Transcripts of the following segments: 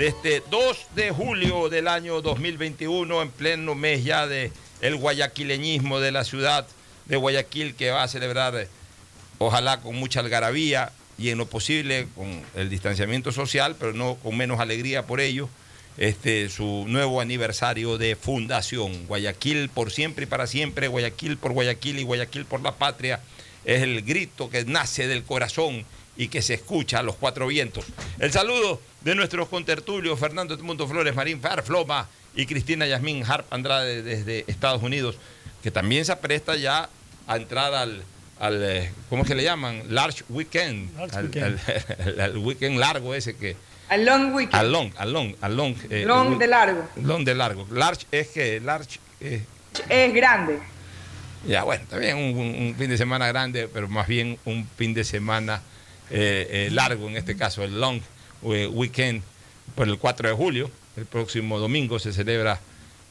de este 2 de julio del año 2021, en pleno mes ya de el guayaquileñismo de la ciudad de Guayaquil, que va a celebrar, ojalá con mucha algarabía y en lo posible con el distanciamiento social, pero no con menos alegría por ello, este, su nuevo aniversario de fundación. Guayaquil por siempre y para siempre, Guayaquil por Guayaquil y Guayaquil por la patria, es el grito que nace del corazón y que se escucha a los cuatro vientos. El saludo de nuestros contertulios, Fernando Edmundo Flores Marín Farfloma y Cristina Yasmín Harp Andrade desde Estados Unidos, que también se apresta ya a entrar al, al eh, ¿cómo es que le llaman? Large Weekend. Large al, weekend. al- al weekend largo ese que... Al long weekend. Al long, al long, al long. eh, long de largo. Long de largo. Large es que, large... eh, Es grande. ya, bueno, también un, fin de semana grande, pero más bien un fin de semana eh, eh, largo, en este caso, el long weekend por el 4 de julio. El próximo domingo se celebra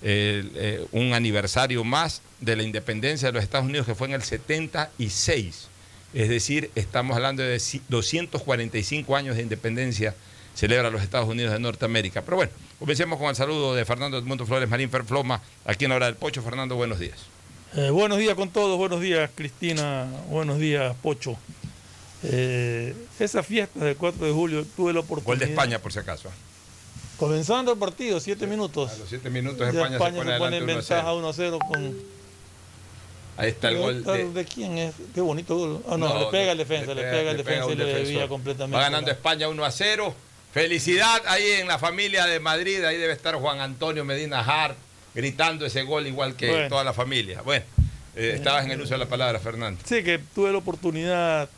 eh, eh, un aniversario más de la independencia de los Estados Unidos, que fue en el 76. Es decir, estamos hablando de ci- 245 años de independencia celebra los Estados Unidos de Norteamérica. Pero bueno, comencemos con el saludo de Fernando Edmundo Flores Marín Ferfloma, aquí en la hora del Pocho. Fernando, buenos días. Eh, buenos días con todos, buenos días Cristina, buenos días Pocho. Eh, esa fiesta del 4 de julio tuve la oportunidad. Gol de España, por si acaso. Comenzando el partido, siete minutos. A los 7 minutos España, España, se pone se pone en adelante 1 a 0. ventaja 1 a 0 con. Ahí está el gol de, ¿De quién es? Qué bonito gol. Ah, no, No, le pega el defensa, le pega- el defensa y le desvía completamente. Va ganando España 1 a 0. Felicidad ahí en la familia de Madrid. Ahí debe estar Juan Antonio Medina Hart gritando ese gol igual que Bueno. toda la familia. Bueno, eh, estabas en el uso de la palabra, Fernando. Sí, que tuve la oportunidad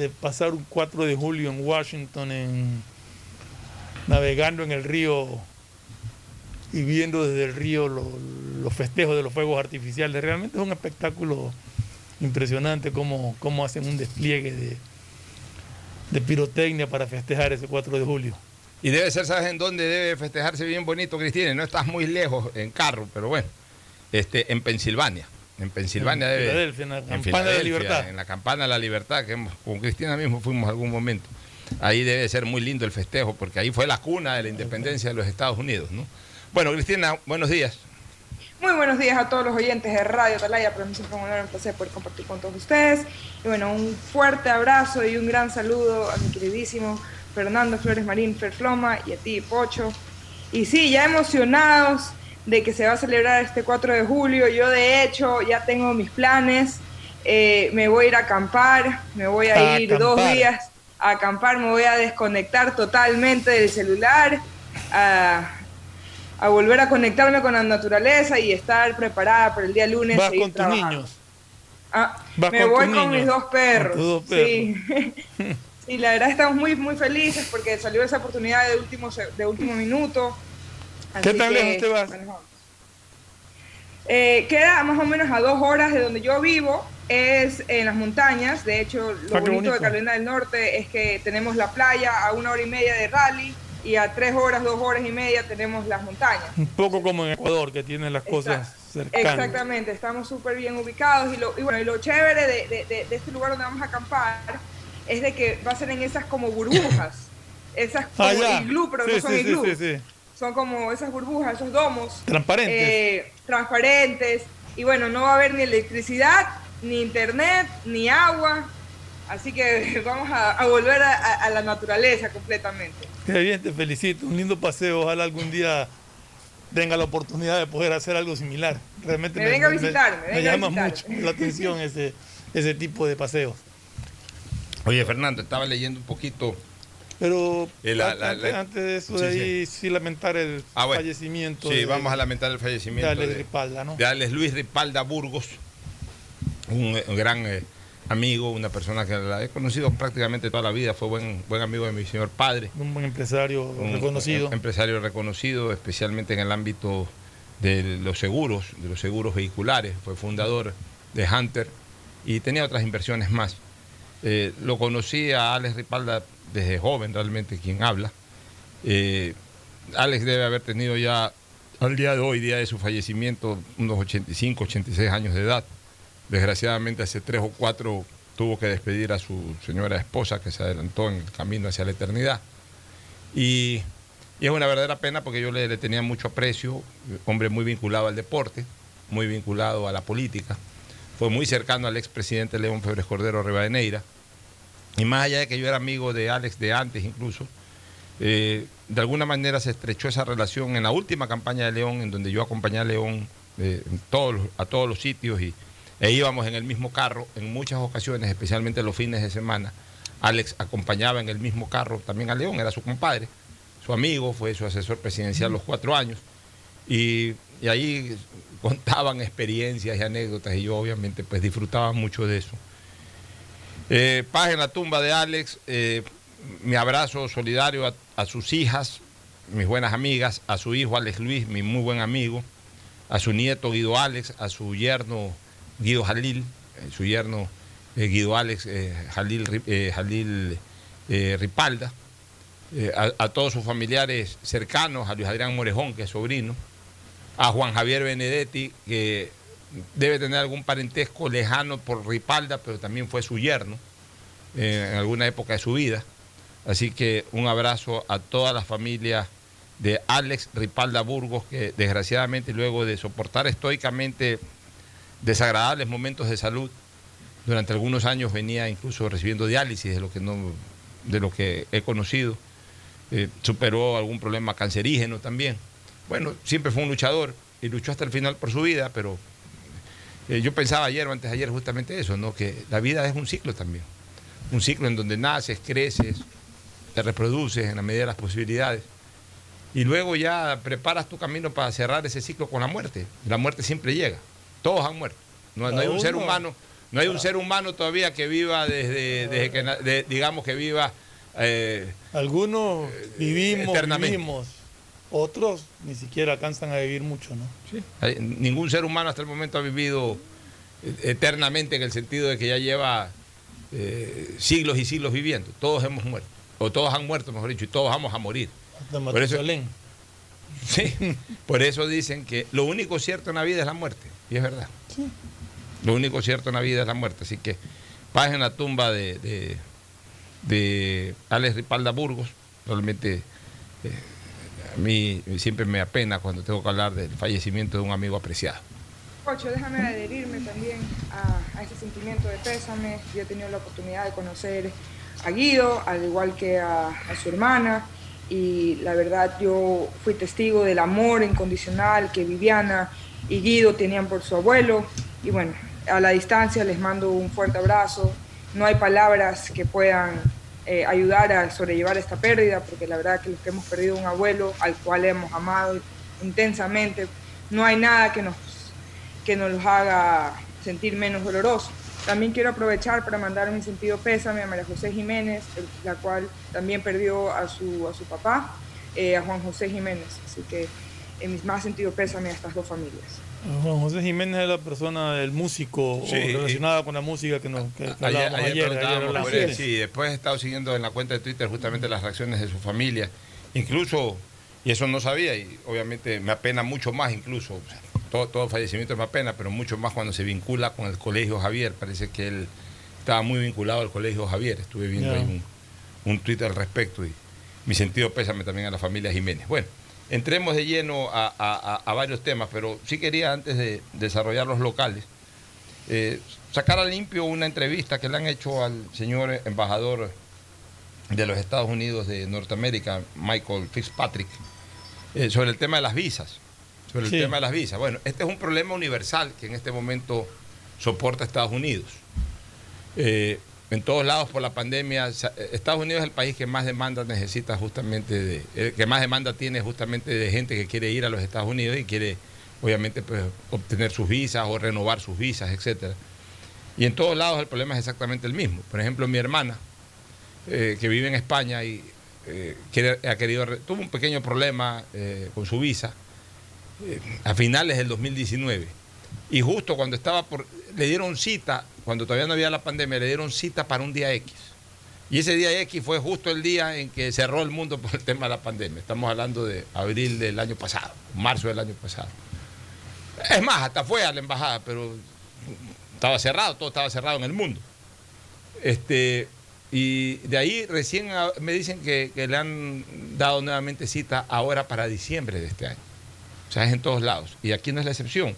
de pasar un 4 de julio en Washington, en, navegando en el río y viendo desde el río lo- los festejos de los fuegos artificiales. Realmente es un espectáculo impresionante cómo, cómo hacen un despliegue de, de pirotecnia para festejar ese 4 de julio. Y debe ser, ¿sabes en dónde debe festejarse bien bonito, Cristina? No estás muy lejos en carro, pero bueno, este, en Pensilvania. En Pensilvania En debe. Filadelfia, en la Campana de la Libertad. En la Campana de la Libertad, que hemos- con Cristina mismo fuimos algún momento. Ahí debe ser muy lindo el festejo, porque ahí fue la cuna de la independencia de los Estados Unidos, ¿no? Bueno, Cristina, buenos días. Muy buenos días a todos los oyentes de Radio Atalaya, para mí siempre es un honor y un placer poder compartir con todos ustedes. Y bueno, un fuerte abrazo y un gran saludo a mi queridísimo Fernando Flores Marín Ferfloma y a ti, Pocho. Y sí, ya emocionados de que se va a celebrar este 4 de julio. Yo de hecho ya tengo mis planes. Eh, me voy a ir a acampar, me voy a, A ir dos días a acampar, me voy a desconectar totalmente del celular. a- a volver a conectarme con la naturaleza y estar preparada para el día lunes. Vas seguir con tus niños. Ah, me con voy con mis dos perros. Sí. Sí, la verdad estamos muy muy felices porque salió esa oportunidad de último de último minuto. ¿Qué tan lejos te vas? Eh, queda más o menos a dos horas de donde yo vivo, es en las montañas. De hecho, lo Ah, bonito, bonito. de Carolina del Norte es que tenemos la playa a una hora y media de rally y a tres horas, dos horas y media tenemos las montañas. Un poco como en Ecuador, que tiene las cosas Exact- cercanas. Exactamente, estamos súper bien ubicados y, lo, y bueno, y lo chévere de, de- de- de este lugar donde vamos a acampar es de que va a ser en esas como burbujas, esas como Ah, iglú, pero Sí, no son sí, sí, iglú, sí, sí. Son como esas burbujas, esos domos Transparentes. eh, transparentes y bueno, no va a haber ni electricidad, ni internet, ni agua, así que vamos a, a volver a- a- a la naturaleza completamente. Qué bien, te felicito. Un lindo paseo. Ojalá algún día tenga la oportunidad de poder hacer algo similar. Realmente Me venga a visitar, me venga a llama visitar. mucho la atención ese, ese tipo de paseos. Oye, Fernando, estaba leyendo un poquito. Pero Eh, la- antes, la- la- antes de eso, Sí, de ahí sí, lamentar el Ah, bueno. fallecimiento Sí, de, vamos a lamentar el de fallecimiento Alex de, Ripalda, ¿no? de Alex Luis Ripalda Burgos, un, eh, un gran eh, amigo, una persona que la he conocido prácticamente toda la vida, fue buen, buen amigo de mi señor padre. Un buen empresario un reconocido. em- empresario reconocido, especialmente en el ámbito de los seguros, de los seguros vehiculares. Fue fundador de Hunter y tenía otras inversiones más. Eh, lo conocí a Alex Ripalda desde joven, realmente, quien habla. Eh, Alex debe haber tenido ya, al día de hoy, día de su fallecimiento, unos 85, 86 años de edad. Desgraciadamente, hace tres o cuatro tuvo que despedir a su señora esposa que se adelantó en el camino hacia la eternidad. Y, es una verdadera pena porque yo le, le tenía mucho aprecio, hombre muy vinculado al deporte, muy vinculado a la política. Fue muy cercano al expresidente León Febres Cordero Rivadeneira. Y más allá de que yo era amigo de Alex de antes incluso, eh, de alguna manera se estrechó esa relación en la última campaña de León, en donde yo acompañé a León eh, a todos los sitios y, e íbamos en el mismo carro en muchas ocasiones, especialmente los fines de semana. Alex acompañaba en el mismo carro también a León, era su compadre, su amigo, fue su asesor presidencial los cuatro años. Y, y ahí contaban experiencias y anécdotas y yo obviamente pues disfrutaba mucho de eso. Eh, paz en la tumba de Alex, eh, mi abrazo solidario a, sus hijas, mis buenas amigas, a su hijo Alex Luis, mi muy buen amigo, a su nieto Guido Alex, a su yerno Guido Jalil, eh, su yerno eh, Guido Alex eh, Jalil, Jalil Ripalda, a, a todos sus familiares cercanos, a Luis Adrián Morejón, que es sobrino, a Juan Javier Benedetti, que debe tener algún parentesco lejano por Ripalda, pero también fue su yerno eh, en alguna época de su vida. Así que un abrazo a toda la familia de Alex Ripalda Burgos, que desgraciadamente luego de soportar estoicamente desagradables momentos de salud, durante algunos años venía incluso recibiendo diálisis de lo que de lo que he conocido. eh, superó algún problema cancerígeno también. Bueno, siempre fue un luchador y luchó hasta el final por su vida, pero eh, yo pensaba ayer o antes de ayer justamente eso, ¿no? que la vida es un ciclo también. Un ciclo en donde naces, creces, te reproduces en la medida de las posibilidades. Y luego ya preparas tu camino para cerrar ese ciclo con la muerte. La muerte siempre llega. Todos han muerto. No, no hay un ser humano, no hay un ser humano todavía que viva desde, desde que de- digamos que viva eh, Algunos vivimos, eternamente. vivimos. Otros ni siquiera alcanzan a vivir mucho, ¿no? Hay- Ningún ser humano hasta el momento ha vivido eh, eternamente en el sentido de que ya lleva eh, siglos y siglos viviendo. Todos hemos muerto, o todos han muerto, mejor dicho, y todos vamos a morir. Hasta Por eso-. Sí, por eso dicen que lo único cierto en la vida es la muerte, y es verdad. Lo único cierto en la vida es la muerte, así que paz en la tumba de, de, de Alex Ripalda Burgos. Realmente eh, a mí siempre me apena cuando tengo que hablar del fallecimiento de un amigo apreciado. Ocho, déjame adherirme también a, a ese sentimiento de pésame. Yo he tenido la oportunidad de conocer a Guido, al igual que a, a su hermana, y la verdad yo fui testigo del amor incondicional que Viviana y Guido tenían por su abuelo. Y bueno, a la distancia les mando un fuerte abrazo. No hay palabras que puedan eh, ayudar a sobrellevar esta pérdida, porque la verdad que los que hemos perdido un abuelo al cual hemos amado intensamente, no hay nada que nos que nos los haga sentir menos dolorosos. También quiero aprovechar para mandar mi sentido pésame a María José Jiménez, la cual también perdió a su, a su papá, eh, a Juan José Jiménez. Así que en mis más sentido pésame a estas dos familias. Juan José Jiménez es la persona del músico Sí, relacionada con la música que nos que Ayer, ayer ayer. él, sí, después he estado siguiendo en la cuenta de Twitter justamente las reacciones de su familia, incluso, y eso no sabía, y obviamente me apena mucho más incluso, o sea, todo, todo fallecimiento me apena, pero mucho más cuando se vincula con el Colegio Javier, parece que él estaba muy vinculado al Colegio Javier, estuve viendo ahí un, un tweet al respecto y mi sentido pésame también a la familia Jiménez. Bueno, entremos de lleno a, a- a- a varios temas, pero sí quería antes de desarrollar los locales, eh, sacar a limpio una entrevista que le han hecho al señor embajador de los Estados Unidos de Norteamérica, Michael Fitzpatrick, eh, sobre el tema de las visas. Sobre el tema de las visas. Bueno, este es un problema universal que en este momento soporta Estados Unidos. Eh, en todos lados por la pandemia, eh, Estados Unidos es el país que más demanda necesita justamente de, que más demanda tiene justamente de gente que quiere ir a los Estados Unidos y quiere obviamente pues, obtener sus visas o renovar sus visas, etcétera. Y en todos lados el problema es exactamente el mismo. Por ejemplo, mi hermana, eh, que vive en España y eh, quiere- ha querido, tuvo un pequeño problema con su visa a finales del 2019. Y justo cuando estaba por, le dieron cita, cuando todavía no había la pandemia, le dieron cita para un día X. Y ese día X fue justo el día en que cerró el mundo por el tema de la pandemia. Estamos hablando de abril del año pasado, marzo del año pasado. Es más, hasta fue a la embajada, pero estaba cerrado, todo estaba cerrado en el mundo. Este, y de ahí recién me dicen que, que le han dado nuevamente cita ahora para diciembre de este año. O sea, es en todos lados. Y aquí no es la excepción.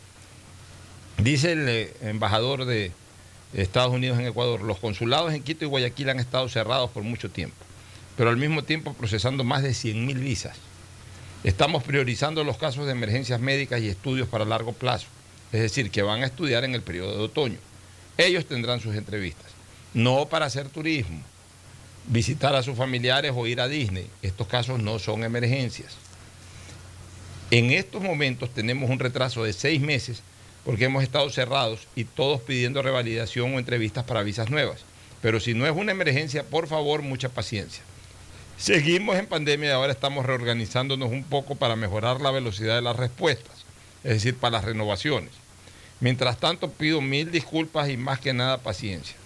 Dice el eh, embajador de Estados Unidos en Ecuador, los consulados en Quito y Guayaquil han estado cerrados por mucho tiempo, pero al mismo tiempo procesando más de 100.000 visas. Estamos priorizando los casos de emergencias médicas y estudios para largo plazo, es decir, que van a estudiar en el periodo de otoño. Ellos tendrán sus entrevistas, no para hacer turismo, visitar a sus familiares o ir a Disney. Estos casos no son emergencias. En estos momentos tenemos un retraso de seis meses porque hemos estado cerrados y todos pidiendo revalidación o entrevistas para visas nuevas. Pero si no es una emergencia, por favor, mucha paciencia. Seguimos en pandemia y ahora estamos reorganizándonos un poco para mejorar la velocidad de las respuestas, es decir, para las renovaciones. Mientras tanto, pido mil disculpas y más que nada paciencia.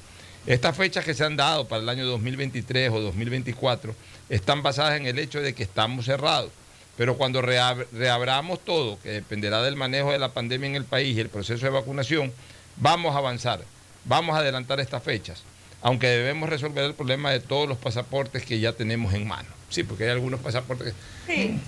Estas fechas que se han dado para el año 2023 o 2024 están basadas en el hecho de que estamos cerrados. Pero cuando reab- reabramos todo, que dependerá del manejo de la pandemia en el país y el proceso de vacunación, vamos a avanzar, vamos a adelantar estas fechas, aunque debemos resolver el problema de todos los pasaportes que ya tenemos en mano. Sí, porque hay algunos pasaportes que... Sí.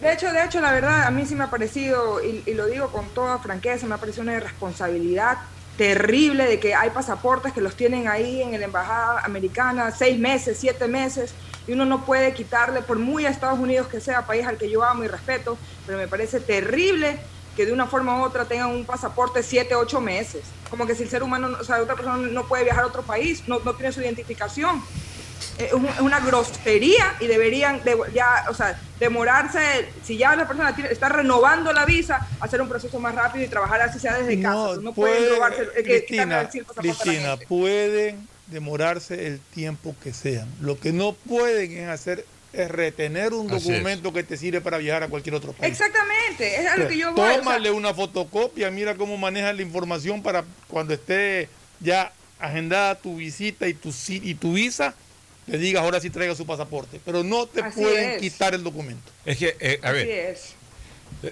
De hecho, de hecho, la verdad, a mí sí me ha parecido, y, y lo digo con toda franqueza, me ha parecido una irresponsabilidad terrible de que hay pasaportes que los tienen ahí en la embajada americana seis meses, siete meses, y uno no puede quitarle, por muy a Estados Unidos que sea, país al que yo amo y respeto, pero me parece terrible que de una forma u otra tengan un pasaporte siete, ocho meses. Como que si el ser humano, o sea, otra persona no puede viajar a otro país, no, no tiene su identificación. Eh, Es un- es una grosería y deberían de- ya, o sea, demorarse, si ya la persona tiene- está renovando la visa, hacer un proceso más rápido y trabajar así sea desde casa. No, No, pueden puede- robarse, eh, que- Cristina, el la Cristina, pueden demorarse el tiempo que sean. Lo que no pueden es hacer es retener un Así es. documento que te sirve para viajar a cualquier otro país. Exactamente, es a lo que yo voy. o sea, Tómale una fotocopia, mira cómo manejan la información para cuando esté ya agendada tu visita y tu, y tu visa, le digas ahora sí traiga su pasaporte. Pero no te Así pueden es. quitar el documento. Es que, eh, a así ver, es.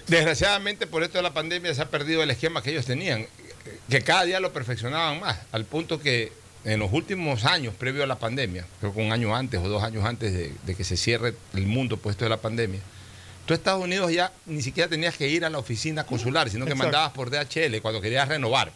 desgraciadamente por esto de la pandemia se ha perdido el esquema que ellos tenían, que cada día lo perfeccionaban más, al punto que en los últimos años, previo a la pandemia, creo que un año antes o dos años antes de, de que se cierre el mundo puesto de la pandemia, tú a Estados Unidos ya ni siquiera tenías que ir a la oficina consular, sino que Exacto. mandabas por DHL cuando querías renovar.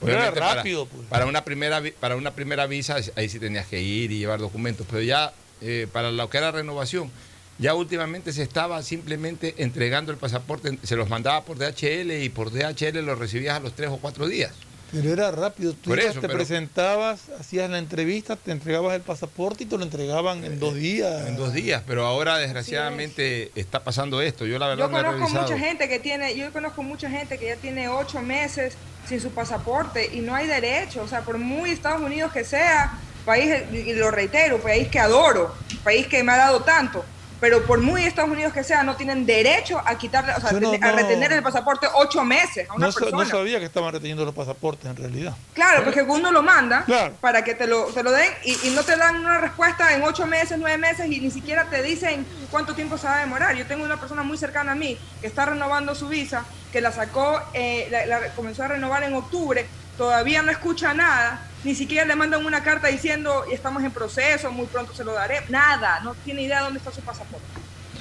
Pero era Obviamente, para- rápido, pues. Para, una primera, para una primera visa, ahí sí tenías que ir y llevar documentos, pero ya eh, para lo que era renovación, ya últimamente se estaba simplemente entregando el pasaporte, se los mandaba por DHL y por DHL los recibías a los tres o cuatro días. Pero era rápido. Tú eso, te pero- presentabas, hacías la entrevista, te entregabas el pasaporte y te lo entregaban en dos días. En dos días, pero ahora desgraciadamente está pasando esto. Yo la verdad Yo no he conozco revisado. mucha gente que tiene, yo conozco mucha gente que ya tiene ocho meses sin su pasaporte y no hay derecho, o sea, por muy Estados Unidos que sea, país, y lo reitero, país que adoro, país que me ha dado tanto, pero por muy Estados Unidos que sea, no tienen derecho a quitarle, o sea, no- a no- retener el pasaporte ocho meses a una No, persona. no sabía que estaban reteniendo los pasaportes en realidad. Claro, porque uno lo manda Claro. para que te lo, te lo den y, y no te dan una respuesta en ocho meses, nueve meses y ni siquiera te dicen cuánto tiempo se va a demorar. Yo tengo una persona muy cercana a mí que está renovando su visa, que la sacó, eh, la, la comenzó a renovar en octubre, todavía no escucha nada, ni siquiera le mandan una carta diciendo estamos en proceso, muy pronto se lo daré, nada, no tiene idea dónde está su pasaporte.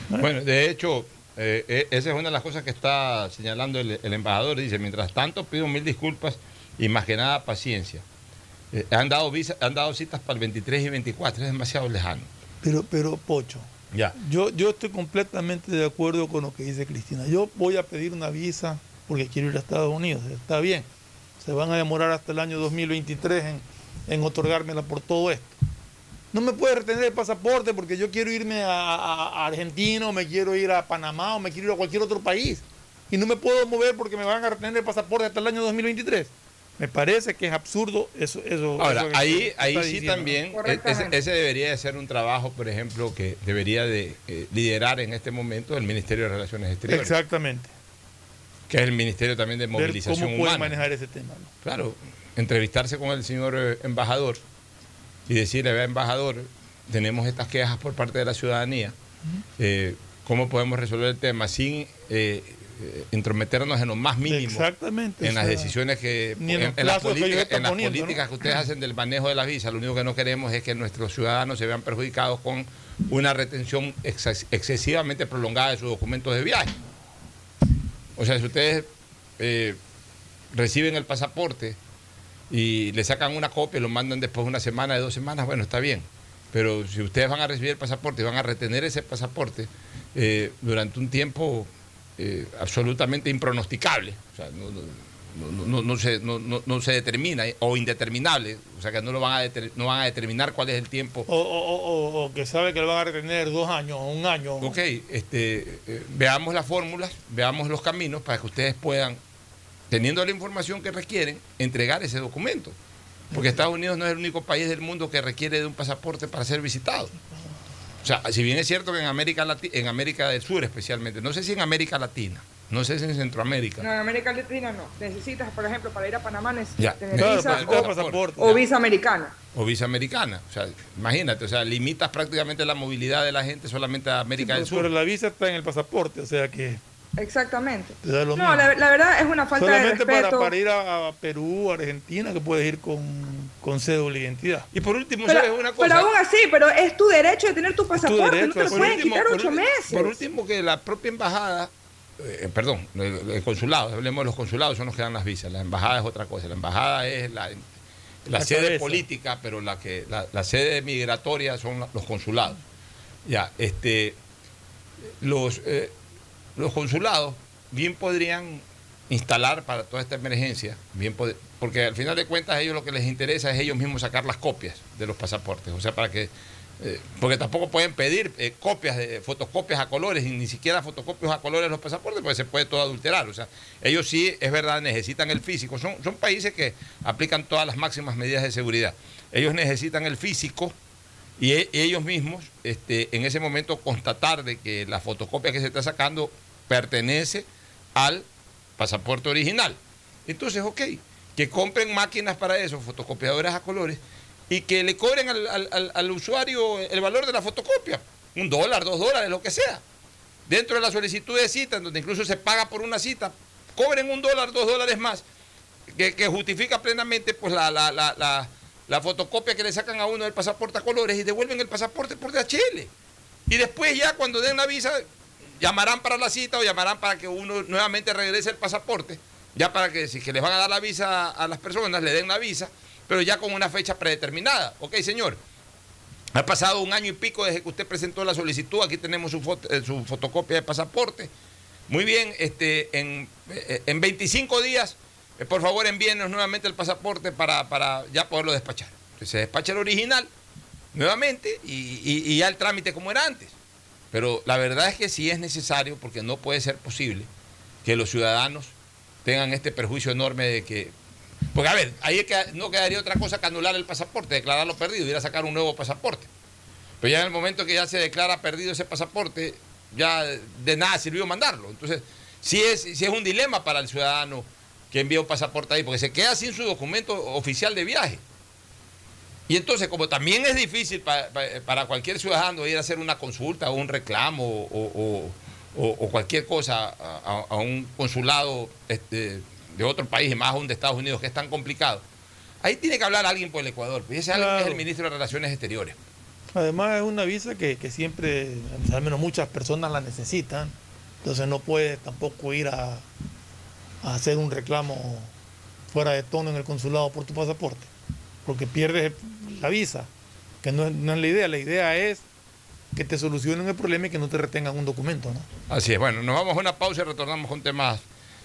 Bueno, de hecho, eh, eh, esa es una de las cosas que está señalando el, el embajador. Dice, mientras tanto pido mil disculpas y más que nada paciencia. Eh, han, dado visa, han dado citas para el 23 y 24, es demasiado lejano. Pero, pero, Pocho, Ya. yo, yo estoy completamente de acuerdo con lo que dice Cristina. Yo voy a pedir una visa porque quiero ir a Estados Unidos. Está bien. Se van a demorar hasta el año 2023 en, en otorgármela por todo esto. No me puede retener el pasaporte porque yo quiero irme a, a- a Argentina o me quiero ir a Panamá o me quiero ir a cualquier otro país. Y no me puedo mover porque me van a retener el pasaporte hasta el año 2023. Me parece que es absurdo eso. eso Ahora, eso ahí, ahí sí también, e- ese debería de ser un trabajo, por ejemplo, que debería de eh, liderar en este momento el Ministerio de Relaciones Exteriores, Exactamente. Que es el Ministerio también de Movilización cómo puede Humana. manejar ese tema. ¿no? Claro, entrevistarse con el señor eh, embajador y decirle, vea embajador, tenemos estas quejas por parte de la ciudadanía, eh, ¿cómo podemos resolver el tema sin eh, intrometernos en lo más mínimo Exactamente. en las sea, decisiones que, ni en en, las que políticas, están en las poniendo, ¿no? políticas que ustedes hacen del manejo de las visas, lo único que no queremos es que nuestros ciudadanos se vean perjudicados con una retención ex- excesivamente prolongada de sus documentos de viaje. O sea, si ustedes eh, reciben el pasaporte y le sacan una copia y lo mandan después de una semana, de dos semanas, bueno, está bien. Pero si ustedes van a recibir el pasaporte y van a retener ese pasaporte eh, durante un tiempo eh, absolutamente impronosticable, o sea, no, no- no- no- no se, no, se determina, eh, o indeterminable, o sea, que no, lo van a deter- no van a determinar cuál es el tiempo O, o- o- o que sabe que lo van a retener dos años o un año. Ok, este, eh, veamos las fórmulas, veamos los caminos para que ustedes puedan, teniendo la información que requieren, entregar ese documento. Porque Estados Unidos no es el único país del mundo que requiere de un pasaporte para ser visitado. O sea, si bien es cierto que en América, Lati- en América del Sur especialmente, no sé si en América Latina, no sé si en Centroamérica, No, en América Latina no. Necesitas, por ejemplo, para ir a Panamá necesitas Ya. tener Claro, visa necesitas o, pasaporte. o visa americana. o visa americana. O sea, imagínate, o sea, limitas prácticamente la movilidad de la gente solamente a América del pero, pero Sur. la visa está en el pasaporte, o sea que Exactamente. te da lo No, la, la verdad es una falta de Solamente para, respeto. para ir a, a Perú, Argentina, que puedes ir con, con cédula de identidad. Y por último, pero, ¿sabes una cosa? pero aún así, pero es tu derecho de tener tu pasaporte, derecho, no te lo por pueden último- quitar por ocho último- meses. Por último, que la propia embajada, eh, perdón, el, consulado, hablemos de los consulados, son los que dan las visas. La embajada es otra cosa. La embajada es la, la La sede cabeza. política, pero la que la, la sede migratoria son los consulados. Ya, este, los, eh, los consulados bien podrían instalar para toda esta emergencia, bien pod- porque al final de cuentas a ellos lo que les interesa es ellos mismos sacar las copias de los pasaportes, o sea, para que, eh, porque tampoco pueden pedir eh, copias, de, fotocopias a colores, y ni siquiera fotocopias a colores los pasaportes, porque se puede todo adulterar, o sea, ellos sí, es verdad, necesitan el físico, son, son países que aplican todas las máximas medidas de seguridad, ellos necesitan el físico, y e- ellos mismos, este, en ese momento, constatar de que la fotocopia que se está sacando pertenece al pasaporte original. Entonces, ok, que compren máquinas para eso, fotocopiadoras a colores, y que le cobren al, usuario el valor de la fotocopia, un dólar, dos dólares, lo que sea. Dentro de la solicitud de cita, donde incluso se paga por una cita, cobren un dólar, dos dólares más, que, justifica plenamente pues la, la, la, la- la fotocopia que le sacan a uno del pasaporte a colores y devuelven el pasaporte por DHL. Y después ya cuando den la visa, llamarán para la cita o llamarán para que uno nuevamente regrese el pasaporte, ya para que si que les van a dar la visa a las personas, le den la visa, pero ya con una fecha predeterminada. Ok, señor. Ha pasado un año y pico desde que usted presentó la solicitud, aquí tenemos su, eh, su fotocopia de pasaporte. Muy bien, este, en, eh, en 25 días, eh, por favor envíenos nuevamente el pasaporte para, para ya poderlo despachar. Entonces, se despacha el original nuevamente y, y- y ya el trámite como era antes. Pero la verdad es que sí es necesario porque no puede ser posible que los ciudadanos tengan este perjuicio enorme de que... Porque a ver, ahí no quedaría otra cosa que anular el pasaporte, declararlo perdido, ir a sacar un nuevo pasaporte. Pero ya en el momento que ya se declara perdido ese pasaporte, ya de nada sirvió mandarlo. Entonces, sí es, es un dilema para el ciudadano que envía un pasaporte ahí, porque se queda sin su documento oficial de viaje. Y entonces, como también es difícil pa- pa- para cualquier ciudadano ir a hacer una consulta o un reclamo o, o- cualquier cosa a- a un consulado este, de otro país, y más aún de Estados Unidos, que es tan complicado, ahí tiene que hablar alguien por el Ecuador. Pues ese alguien es el ministro de Relaciones Exteriores. Además es una visa que, que siempre, al menos muchas personas la necesitan, entonces no puedes tampoco ir a, a hacer un reclamo fuera de tono en el consulado por tu pasaporte, porque pierdes la visa, que no, es- no es la idea, la idea es que te solucionen el problema y que no te retengan un documento, ¿no? Así es. Bueno, nos vamos a una pausa y retornamos con temas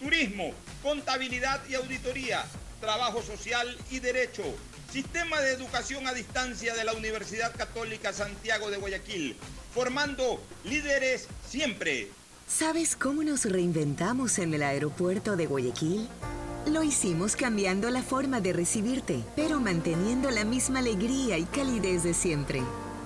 turismo, contabilidad y auditoría, trabajo social y derecho. Sistema de educación a distancia de la Universidad Católica Santiago de Guayaquil, formando líderes siempre. ¿Sabes cómo nos reinventamos en el aeropuerto de Guayaquil? Lo hicimos cambiando la forma de recibirte, pero manteniendo la misma alegría y calidez de siempre.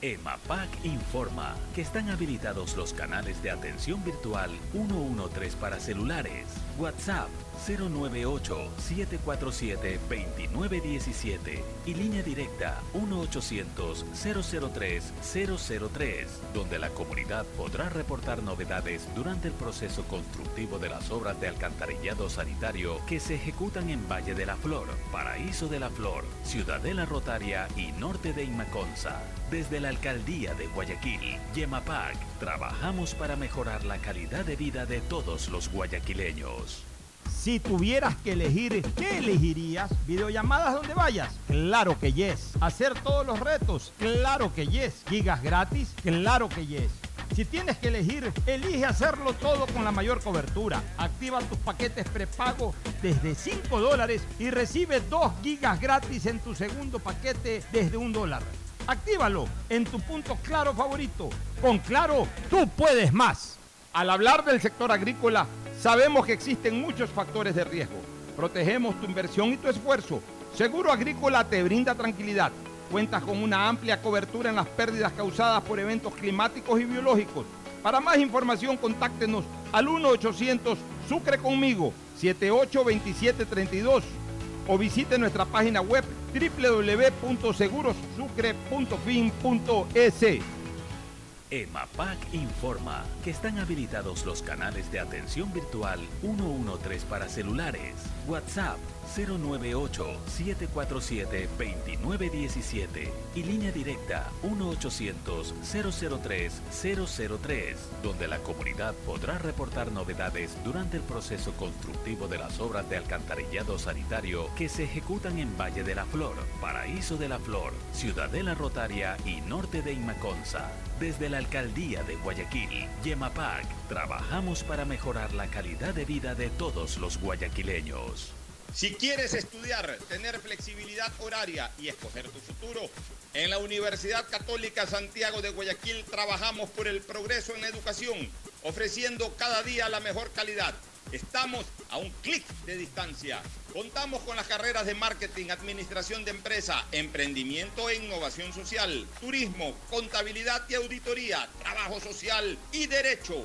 EMAPAC informa que están habilitados los canales de atención virtual 113 para celulares, WhatsApp 098-747-2917 y línea directa 1-800-003-003, donde la comunidad podrá reportar novedades durante el proceso constructivo de las obras de alcantarillado sanitario que se ejecutan en Valle de la Flor, Paraíso de la Flor, Ciudadela Rotaria y Norte de Inmaconza. Desde la Alcaldía de Guayaquil, Yemapac, trabajamos para mejorar la calidad de vida de todos los guayaquileños. Si tuvieras que elegir, ¿qué elegirías? ¿Videollamadas donde vayas? Claro que yes. ¿Hacer todos los retos? Claro que yes. ¿Gigas gratis? Claro que yes. Si tienes que elegir, elige hacerlo todo con la mayor cobertura. Activa tus paquetes prepago desde 5 dólares y recibe 2 gigas gratis en tu segundo paquete desde un dólar. Actívalo en tu punto Claro favorito. Con Claro, tú puedes más. Al hablar del sector agrícola, sabemos que existen muchos factores de riesgo. Protegemos tu inversión y tu esfuerzo. Seguro Agrícola te brinda tranquilidad. Cuentas con una amplia cobertura en las pérdidas causadas por eventos climáticos y biológicos. Para más información, contáctenos al 1-800 Sucre conmigo 782732 o visite nuestra página web www.segurosucre.fin.es. EMAPAC informa que están habilitados los canales de atención virtual 113 para celulares, WhatsApp 098-747-2917 y línea directa 1-800-003-003, donde la comunidad podrá reportar novedades durante el proceso constructivo de las obras de alcantarillado sanitario que se ejecutan en Valle de la Flor, Paraíso de la Flor, Ciudadela Rotaria y Norte de Imaconza. Desde la Alcaldía de Guayaquil, Yemapac, trabajamos para mejorar la calidad de vida de todos los guayaquileños. Si quieres estudiar, tener flexibilidad horaria y escoger tu futuro, en la Universidad Católica Santiago de Guayaquil trabajamos por el progreso en la educación, ofreciendo cada día la mejor calidad. Estamos a un clic de distancia. Contamos con las carreras de marketing, administración de empresa, emprendimiento e innovación social, turismo, contabilidad y auditoría, trabajo social y derecho.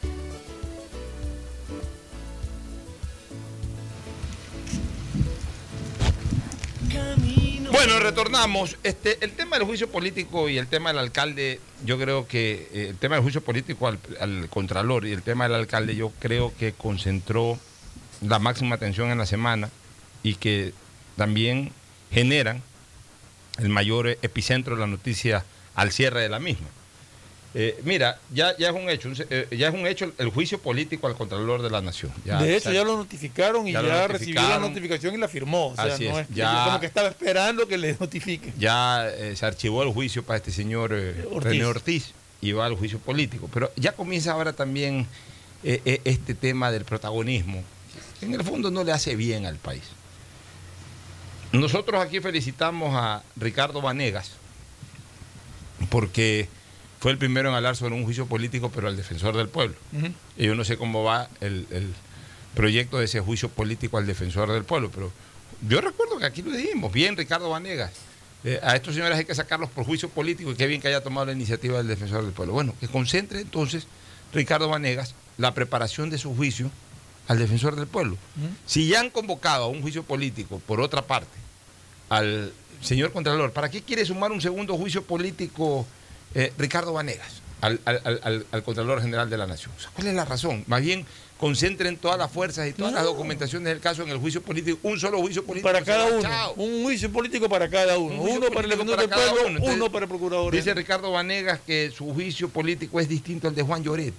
Bueno, retornamos. Este, el tema del juicio político y el tema del alcalde, yo creo que eh, el tema del juicio político al, al contralor y el tema del alcalde, yo creo que concentró la máxima atención en la semana y que también generan el mayor epicentro de la noticia al cierre de la misma. Eh, mira, ya, ya es un hecho, eh, ya es un hecho el, el juicio político al Contralor de la Nación. Ya, de hecho, o sea, ya lo notificaron y ya ya, recibió la notificación y la firmó. O sea, Así no es, ya- como que estaba esperando que le notifiquen. ya eh, se archivó el juicio para este señor eh, Ortiz. René Ortiz y va al juicio político. Pero ya comienza ahora también este tema del protagonismo. que En el fondo no le hace bien al país. Nosotros aquí felicitamos a Ricardo Vanegas porque fue el primero en hablar sobre un juicio político, pero al defensor del pueblo. Y yo no sé cómo va el, el proyecto de ese juicio político al defensor del pueblo, pero yo recuerdo que aquí lo dijimos, bien Ricardo Vanegas, eh, a estos señores hay que sacarlos por juicio político y qué bien que haya tomado la iniciativa del defensor del pueblo. Bueno, que concentre entonces Ricardo Vanegas la preparación de su juicio al defensor del pueblo. Si ya han convocado a un juicio político, por otra parte, al señor Contralor, ¿para qué quiere sumar un segundo juicio político eh, Ricardo Vanegas al, al- al- al- al Contralor General de la Nación? O sea, ¿Cuál es la razón? Más bien concentren todas las fuerzas y todas las documentaciones del caso en el juicio político, un solo juicio político. Para cada uno. chao. Un juicio político para cada uno. Un Uno para el defensor del pueblo, uno. Entonces, uno para el procurador. Dice Ricardo Vanegas que su juicio político es distinto al de Juan Lloret.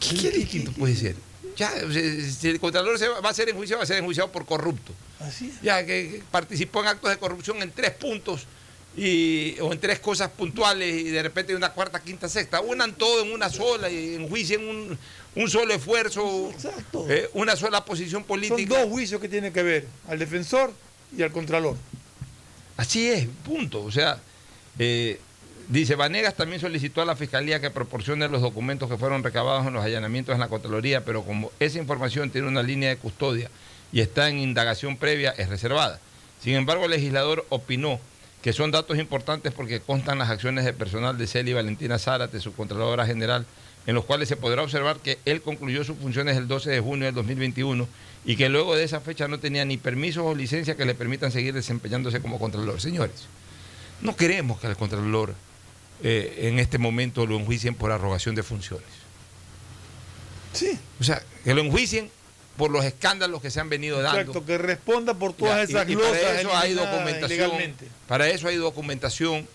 ¿Qué, qué distinto puede ser? Ya, si el Contralor se va va a ser enjuiciado, va a ser enjuiciado por corrupto. Así es. Ya que participó en actos de corrupción en tres puntos y, o en tres cosas puntuales y de repente una cuarta, quinta, sexta. Unan todo en una sola y enjuicien un, un solo esfuerzo, eh, una sola posición Son política. dos juicios que tienen que ver, al defensor y al contralor. Así es, punto. O sea, eh, dice, Vanegas también solicitó a la Fiscalía que proporcione los documentos que fueron recabados en los allanamientos en la Contraloría, pero como esa información tiene una línea de custodia y está en indagación previa, es reservada. Sin embargo, el legislador opinó que son datos importantes porque constan las acciones de personal de Celi Valentina Zárate, su Contralora General, en los cuales se podrá observar que él concluyó sus funciones el 12 de junio del 2021 y que luego de esa fecha no tenía ni permisos o licencias que le permitan seguir desempeñándose como Contralor. Señores, no queremos que al Contralor eh, en este momento lo enjuicien por arrogación de funciones. Sí. O sea, que lo enjuicien por los escándalos que se han venido dando. Exacto, que responda por todas Ya, esas y- y para eso hay documentación. Para eso hay documentación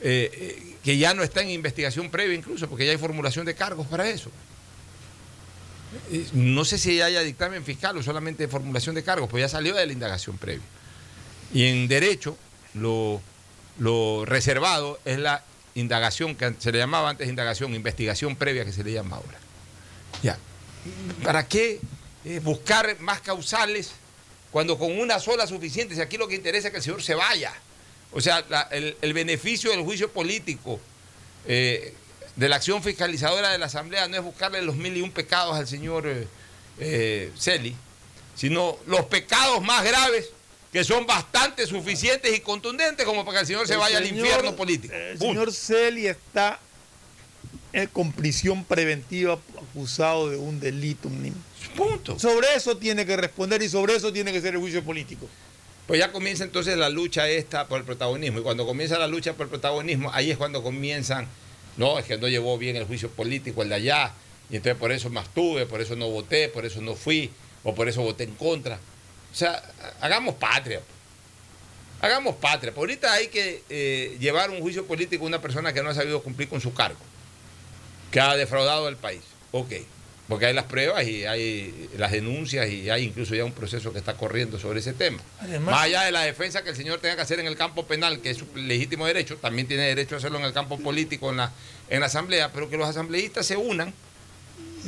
eh, eh, que ya no está en investigación previa incluso, porque ya hay formulación de cargos para eso. Eh, No sé si haya dictamen fiscal o solamente formulación de cargos, pues ya salió de la indagación previa. Y en derecho, lo, lo reservado es la indagación, que se le llamaba antes indagación, investigación previa que se le llama ahora. Ya. ¿Para qué eh, buscar más causales cuando con una sola suficiente? Si aquí lo que interesa es que el señor se vaya. O sea, la- el, el beneficio del juicio político eh, de la acción fiscalizadora de la Asamblea no es buscarle los mil y un pecados al señor eh, eh, Celi, sino los pecados más graves que son bastante suficientes y contundentes como para que el señor se vaya al infierno político. El Punto. señor Celi está con prisión preventiva acusado de un delito. un- Punto. Sobre eso tiene que responder y sobre eso tiene que ser el juicio político. Pues ya comienza entonces la lucha esta por el protagonismo. Y cuando comienza la lucha por el protagonismo, ahí es cuando comienzan, no, es que no llevó bien el juicio político el de allá, y entonces por eso me abstuve, por eso no voté, por eso no fui, o por eso voté en contra. O sea, hagamos patria. Hagamos patria. Por ahorita hay que eh, llevar un juicio político a una persona que no ha sabido cumplir con su cargo, que ha defraudado al país. Ok. Porque hay las pruebas y hay las denuncias y hay incluso ya un proceso que está corriendo sobre ese tema. Además- Más allá de la defensa que el señor tenga que hacer en el campo penal, que es su legítimo derecho, también tiene derecho a hacerlo en el campo político, en la, en la asamblea, pero que los asambleístas se unan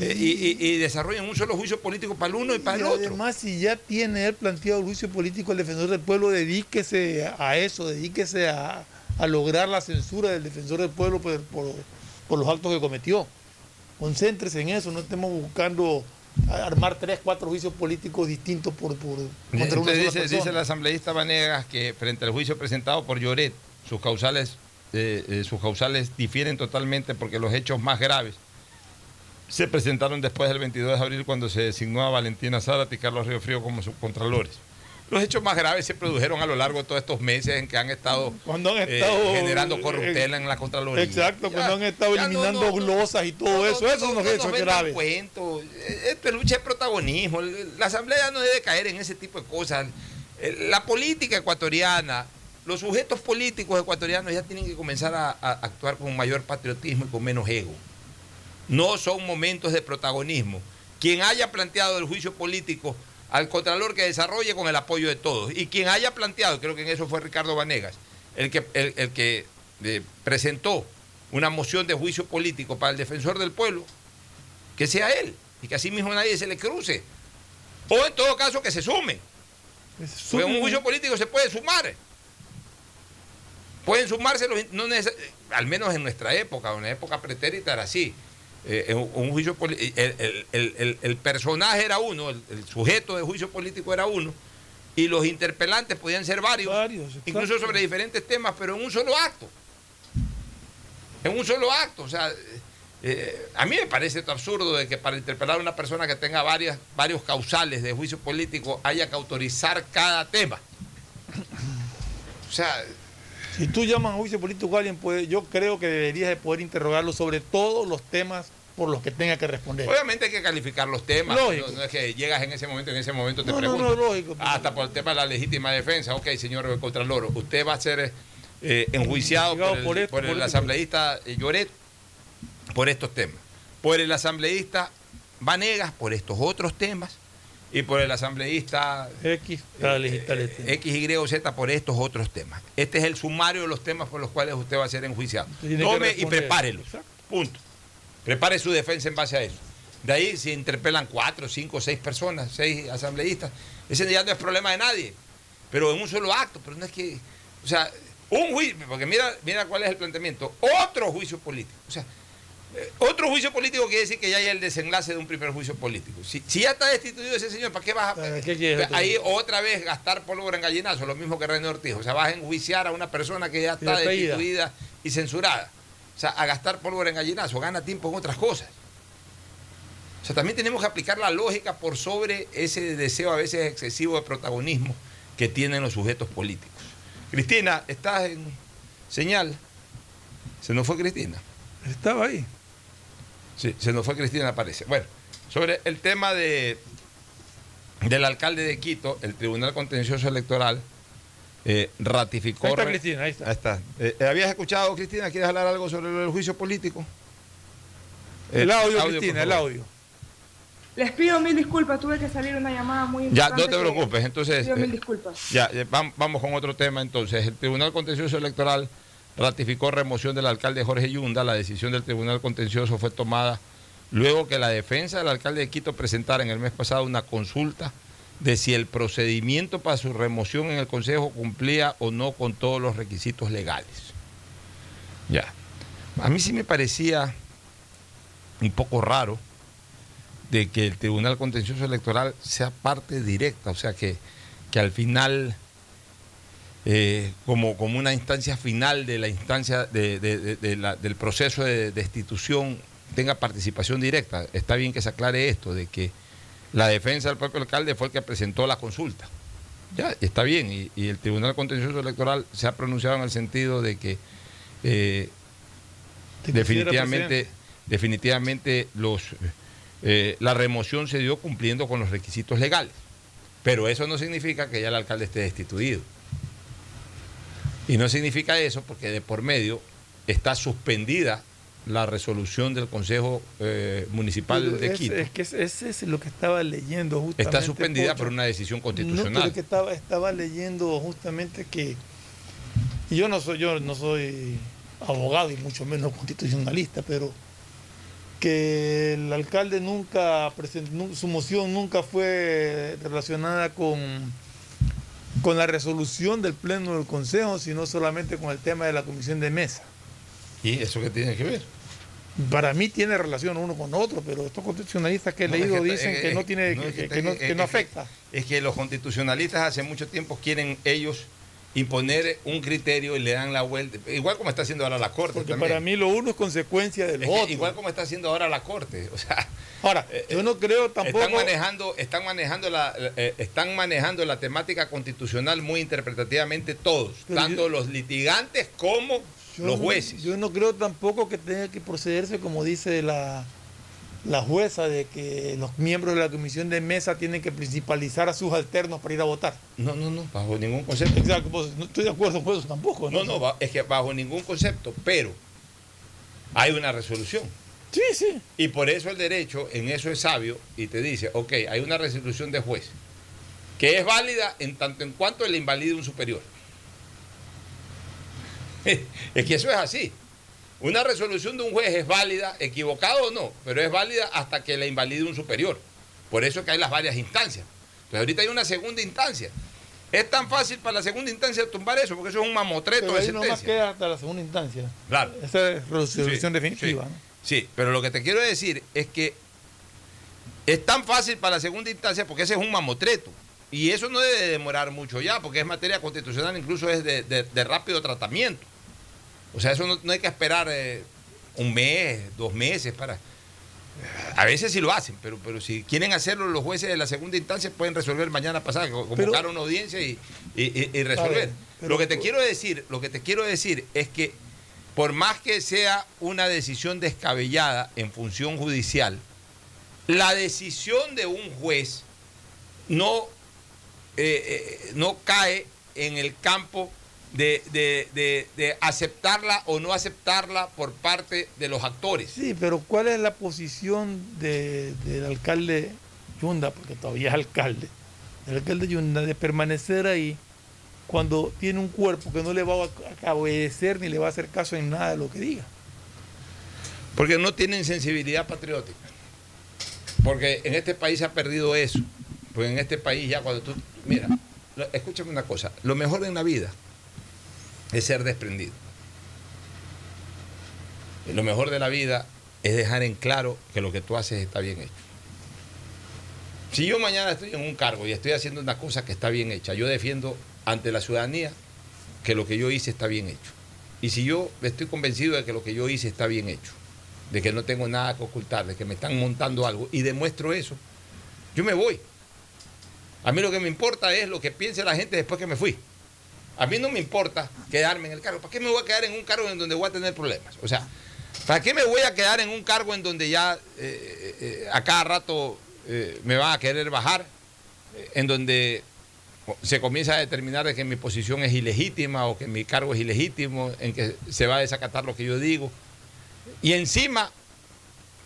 eh, y, y- y desarrollen un solo juicio político para el uno y para el otro. además, si ya tiene él planteado el juicio político al defensor del pueblo, dedíquese a eso, dedíquese a, a lograr la censura del defensor del pueblo por, por- por los actos que cometió. Concéntrese en eso, no estemos buscando armar tres, cuatro juicios políticos distintos por, por contra una dice, persona. dice el asambleísta Vanegas que frente al juicio presentado por Lloret, sus causales, eh, eh, sus causales difieren totalmente porque los hechos más graves se presentaron después del 22 de abril cuando se designó a Valentina Zárate y Carlos Río Frío como subcontralores. Los hechos más graves se produjeron a lo largo de todos estos meses en que han estado, Cuando han eh, generando corruptela eh, en la Contraloría. Exacto, Ya, cuando han estado eliminando no, no. glosas y todo eso, los no hechos nos vendan graves. cuentos. Esto es lucha de protagonismo. La Asamblea no debe caer en ese tipo de cosas. Eh, La política ecuatoriana, los sujetos políticos ecuatorianos ya tienen que comenzar a, a actuar con mayor patriotismo y con menos ego. No son momentos de protagonismo. Quien haya planteado el juicio político al Contralor que desarrolle con el apoyo de todos. Y quien haya planteado, creo que en eso fue Ricardo Vanegas, el que, el, el que eh, presentó una moción de juicio político para el defensor del pueblo, que sea él y que así mismo nadie se le cruce. O en todo caso que se sume. Porque un juicio político se puede sumar. Pueden sumarse, los, no neces- al menos en nuestra época, en la época pretérita era así. Eh, en un, un juicio el, el- el- personaje era uno, el, el sujeto de juicio político era uno, y los interpelantes podían ser varios, incluso sobre diferentes temas, pero en un solo acto. En un solo acto. O sea, eh, a mí me parece esto absurdo de que para interpelar a una persona que tenga varias, varios causales de juicio político haya que autorizar cada tema. O sea, Si tú llamas a juicio político a alguien, puede, yo creo que deberías de poder interrogarlo sobre todos los temas por los que tenga que responder. Obviamente hay que calificar los temas. Lógico. No, no es que llegas en ese momento, en ese momento te No, no, lógico. Hasta por el tema de la legítima defensa. Ok, señor Contralor, usted va a ser eh, enjuiciado por el, por esto, por el por esto. asambleísta eh, Lloret por estos temas. Por el asambleísta Vanegas por estos otros temas. Y por el asambleísta X, legislar el tema. X, Y o Z por estos otros temas. Este es el sumario de los temas por los cuales usted va a ser enjuiciado. Tiene Tome y prepárelo. Punto. Prepare su defensa en base a eso. De ahí se interpelan cuatro, cinco, seis personas, seis asambleístas. Ese ya no es problema de nadie. Pero en un solo acto. Pero no es que. O sea, un juicio. Porque mira, mira cuál es el planteamiento. Otro juicio político. O sea, eh, otro juicio político quiere decir que ya hay el desenlace de un primer juicio político. Si, si ya está destituido ese señor, ¿para qué vas a.? ¿Para qué quieres ahí otra vez gastar pólvora en gallinazo, lo mismo que René Ortiz. O sea, vas a enjuiciar a una persona que ya está destituida y censurada. O sea, a gastar pólvora en gallinazo, gana tiempo en otras cosas. O sea, también tenemos que aplicar la lógica por sobre ese deseo a veces excesivo de protagonismo que tienen los sujetos políticos. Cristina, estás en señal. Se nos fue Cristina. Estaba ahí. Sí, se nos fue Cristina, parece. Bueno, sobre el tema de del alcalde de Quito, el Tribunal Contencioso Electoral eh, ratificó. Ahí está Cristina, ahí está. Ahí está. Eh, eh, ¿Habías escuchado, Cristina? ¿Quieres hablar algo sobre el juicio político? El audio, Cristina, el audio. Les pido mil disculpas, tuve que salir una llamada muy Ya, importante. no te preocupes. Entonces, Pido eh, mil disculpas. Ya, ya, vam- vamos con otro tema entonces. El Tribunal Contencioso Electoral ratificó remoción del alcalde Jorge Yunda. La decisión del Tribunal Contencioso fue tomada luego que la defensa del alcalde de Quito presentara en el mes pasado una consulta de si el procedimiento para su remoción en el Consejo cumplía o no con todos los requisitos legales. Ya. A mí sí me parecía un poco raro de que el Tribunal Contencioso Electoral sea parte directa, o sea que, que al final, eh, como, como una instancia final de la instancia de- de- de- de la- del proceso de destitución, tenga participación directa. Está bien que se aclare esto, de que la defensa del propio alcalde fue el que presentó la consulta. Ya, está bien, y, y el Tribunal Contencioso Electoral se ha pronunciado en el sentido de que eh, definitivamente, presidente. definitivamente los, eh, la remoción se dio cumpliendo con los requisitos legales. Pero eso no significa que ya el alcalde esté destituido. Y no significa eso porque de por medio está suspendida la resolución del Consejo eh, Municipal Pero de Quito. es que ese es lo que estaba leyendo justamente. Está suspendida Pocho. por una decisión No, constitucional. pero es que estaba, estaba leyendo justamente que y yo no soy yo no soy abogado y mucho menos constitucionalista, pero que el alcalde nunca presentó, su moción nunca fue relacionada con con la resolución del pleno del consejo, sino solamente con el tema de la comisión de mesa. ¿Y eso qué tiene que ver? Para mí tiene relación uno con otro, pero estos constitucionalistas que he No, es leído que- dicen es- que no es- tiene no, que, es que- que no, es- que no es- afecta. Es que los constitucionalistas hace mucho tiempo quieren ellos imponer un criterio y le dan la vuelta. Igual como está haciendo ahora la Corte. Porque también. para mí lo uno es consecuencia del Es otro. igual como está haciendo ahora la Corte. O sea, Ahora, yo no creo tampoco. están manejando, están manejando la, eh, están manejando la temática constitucional muy interpretativamente todos, Pero tanto yo- los litigantes como yo los no- jueces. Yo no creo tampoco que tenga que procederse como dice la, la jueza, de que los miembros de la comisión de mesa tienen que principalizar a sus alternos para ir a votar. No, no, no, bajo ningún concepto. Exacto, pues, no estoy de acuerdo con eso tampoco. No, no, ba- es que bajo ningún concepto, pero hay una resolución. Sí, sí. Y por eso el derecho en eso es sabio y te dice, ok, hay una resolución de juez que es válida en tanto en cuanto le invalide un superior. Es que eso es así. Una resolución de un juez es válida, equivocado o no, pero es válida hasta que le invalide un superior. Por eso es que hay las varias instancias. Entonces ahorita hay una segunda instancia. Es tan fácil para la segunda instancia tumbar eso, porque eso es un mamotreto Pero de ahí nomás sentencia. queda hasta la segunda instancia. Claro. Esa es resolución Sí, definitiva. sí. ¿no? Sí, pero lo que te quiero decir es que es tan fácil para la segunda instancia porque ese es un mamotreto. Y eso no debe demorar mucho ya, porque es materia constitucional, incluso es de, de- de rápido tratamiento. O sea, eso no, no hay que esperar eh, un mes, dos meses para... A veces sí lo hacen, pero, pero si quieren hacerlo los jueces de la segunda instancia pueden resolver mañana pasada, convocar Pero- una audiencia y, y- y- y resolver. ver, pero- lo que te quiero decir, lo que te quiero decir es que por más que sea una decisión descabellada en función judicial, la decisión de un juez no, eh, eh, no cae en el campo de, de- de- de aceptarla o no aceptarla por parte de los actores. Sí, pero ¿cuál es la posición de- del alcalde Yunda, porque todavía es alcalde, el alcalde Yunda, de permanecer ahí cuando tiene un cuerpo que no le va a obedecer ni le va a hacer caso en nada de lo que diga. Porque no tienen sensibilidad patriótica. Porque en este país se ha perdido eso. Porque en este país ya cuando tú... Mira, escúchame una cosa. Lo mejor en la vida es ser desprendido. Lo mejor de la vida es dejar en claro que lo que tú haces está bien hecho. Si yo mañana estoy en un cargo y estoy haciendo una cosa que está bien hecha, yo defiendo ante la ciudadanía que lo que yo hice está bien hecho. Y si yo estoy convencido de que lo que yo hice está bien hecho, de que no tengo nada que ocultar, de que me están montando algo y demuestro eso, yo me voy. A mí lo que me importa es lo que piense la gente después que me fui. A mí no me importa quedarme en el cargo. ¿Para qué me voy a quedar en un cargo en donde voy a tener problemas? O sea, ¿para qué me voy a quedar en un cargo en donde ya eh, eh, a cada rato eh, me van a querer bajar? Eh, en donde se comienza a determinar de que mi posición es ilegítima o que mi cargo es ilegítimo, en que se va a desacatar lo que yo digo. Y encima,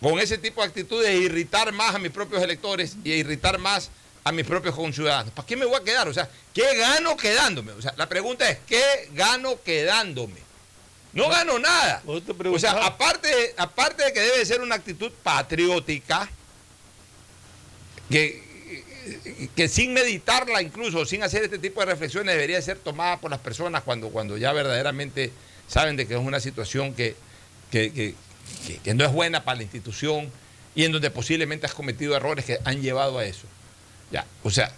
con ese tipo de actitudes, irritar más a mis propios electores y irritar más a mis propios conciudadanos. ¿Para qué me voy a quedar? O sea, ¿qué gano quedándome? O sea, la pregunta es, ¿qué gano quedándome? No gano nada. O sea, aparte, aparte de que debe ser una actitud patriótica, que, que sin meditarla incluso, sin hacer este tipo de reflexiones, debería ser tomada por las personas cuando, cuando ya verdaderamente saben de que es una situación que, que, que- que- que no es buena para la institución y en donde posiblemente has cometido errores que han llevado a eso. Ya, o sea,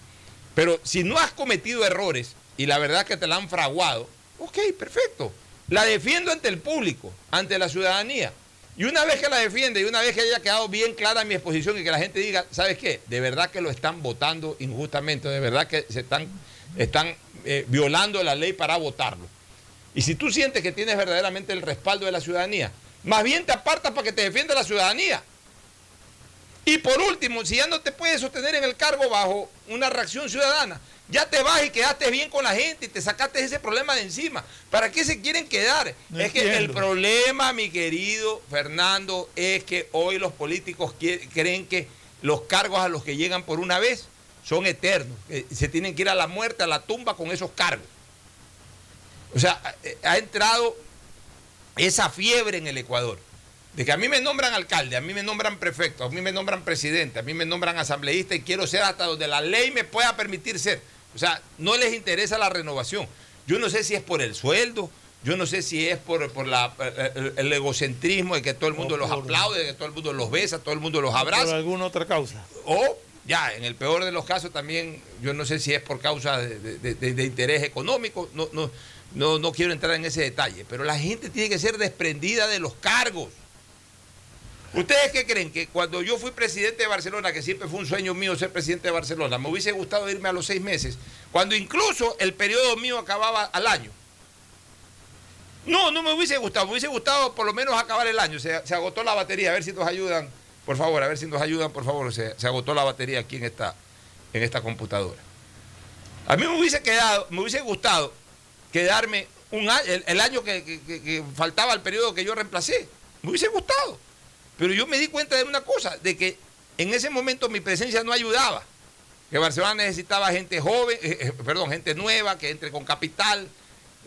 pero si no has cometido errores y la verdad que te la han fraguado, ok, perfecto. La defiendo ante el público, ante la ciudadanía. Y una vez que la defiende y una vez que haya quedado bien clara mi exposición y que la gente diga, ¿sabes qué? De verdad que lo están votando injustamente, de verdad que se están, están eh, violando la ley para votarlo. Y si tú sientes que tienes verdaderamente el respaldo de la ciudadanía, más bien te apartas para que te defienda la ciudadanía. Y por último, si ya no te puedes sostener en el cargo bajo una reacción ciudadana, ya te vas y quedaste bien con la gente y te sacaste ese problema de encima. ¿Para qué se quieren quedar? No es que el problema, mi querido Fernando, es que hoy los políticos creen que los cargos a los que llegan por una vez son eternos. que se tienen que ir a la muerte, a la tumba con esos cargos. O sea, ha- ha entrado esa fiebre en el Ecuador. De que a mí me nombran alcalde, a mí me nombran prefecto, a mí me nombran presidente, a mí me nombran asambleísta y quiero ser hasta donde la ley me pueda permitir ser. O sea, no les interesa la renovación. Yo no sé si es por el sueldo, yo no sé si es por, por la- el, el egocentrismo de que todo el mundo los por- aplaude, de que todo el mundo los besa, todo el mundo los Por abraza. alguna otra causa. O, ya, en el peor de los casos también, yo no sé si es por causa de, de- de- de interés económico, no, no, no, no quiero entrar en ese detalle, pero la gente tiene que ser desprendida de los cargos. ¿Ustedes qué creen? Que cuando yo fui presidente de Barcelona, que siempre fue un sueño mío ser presidente de Barcelona, me hubiese gustado irme a los seis meses, cuando incluso el periodo mío acababa al año. No, no me hubiese gustado, me hubiese gustado por lo menos acabar el año. Se, agotó la batería, a ver si nos ayudan, por favor, a ver si nos ayudan, por favor. Se, agotó la batería aquí en esta, en esta computadora. A mí me hubiese quedado, me hubiese gustado quedarme un año, el, el año que, que- faltaba al periodo que yo reemplacé. Me hubiese gustado. Pero yo me di cuenta de una cosa, de que en ese momento mi presencia no ayudaba. Que Barcelona necesitaba gente joven, eh, eh, perdón, gente nueva, que entre con capital.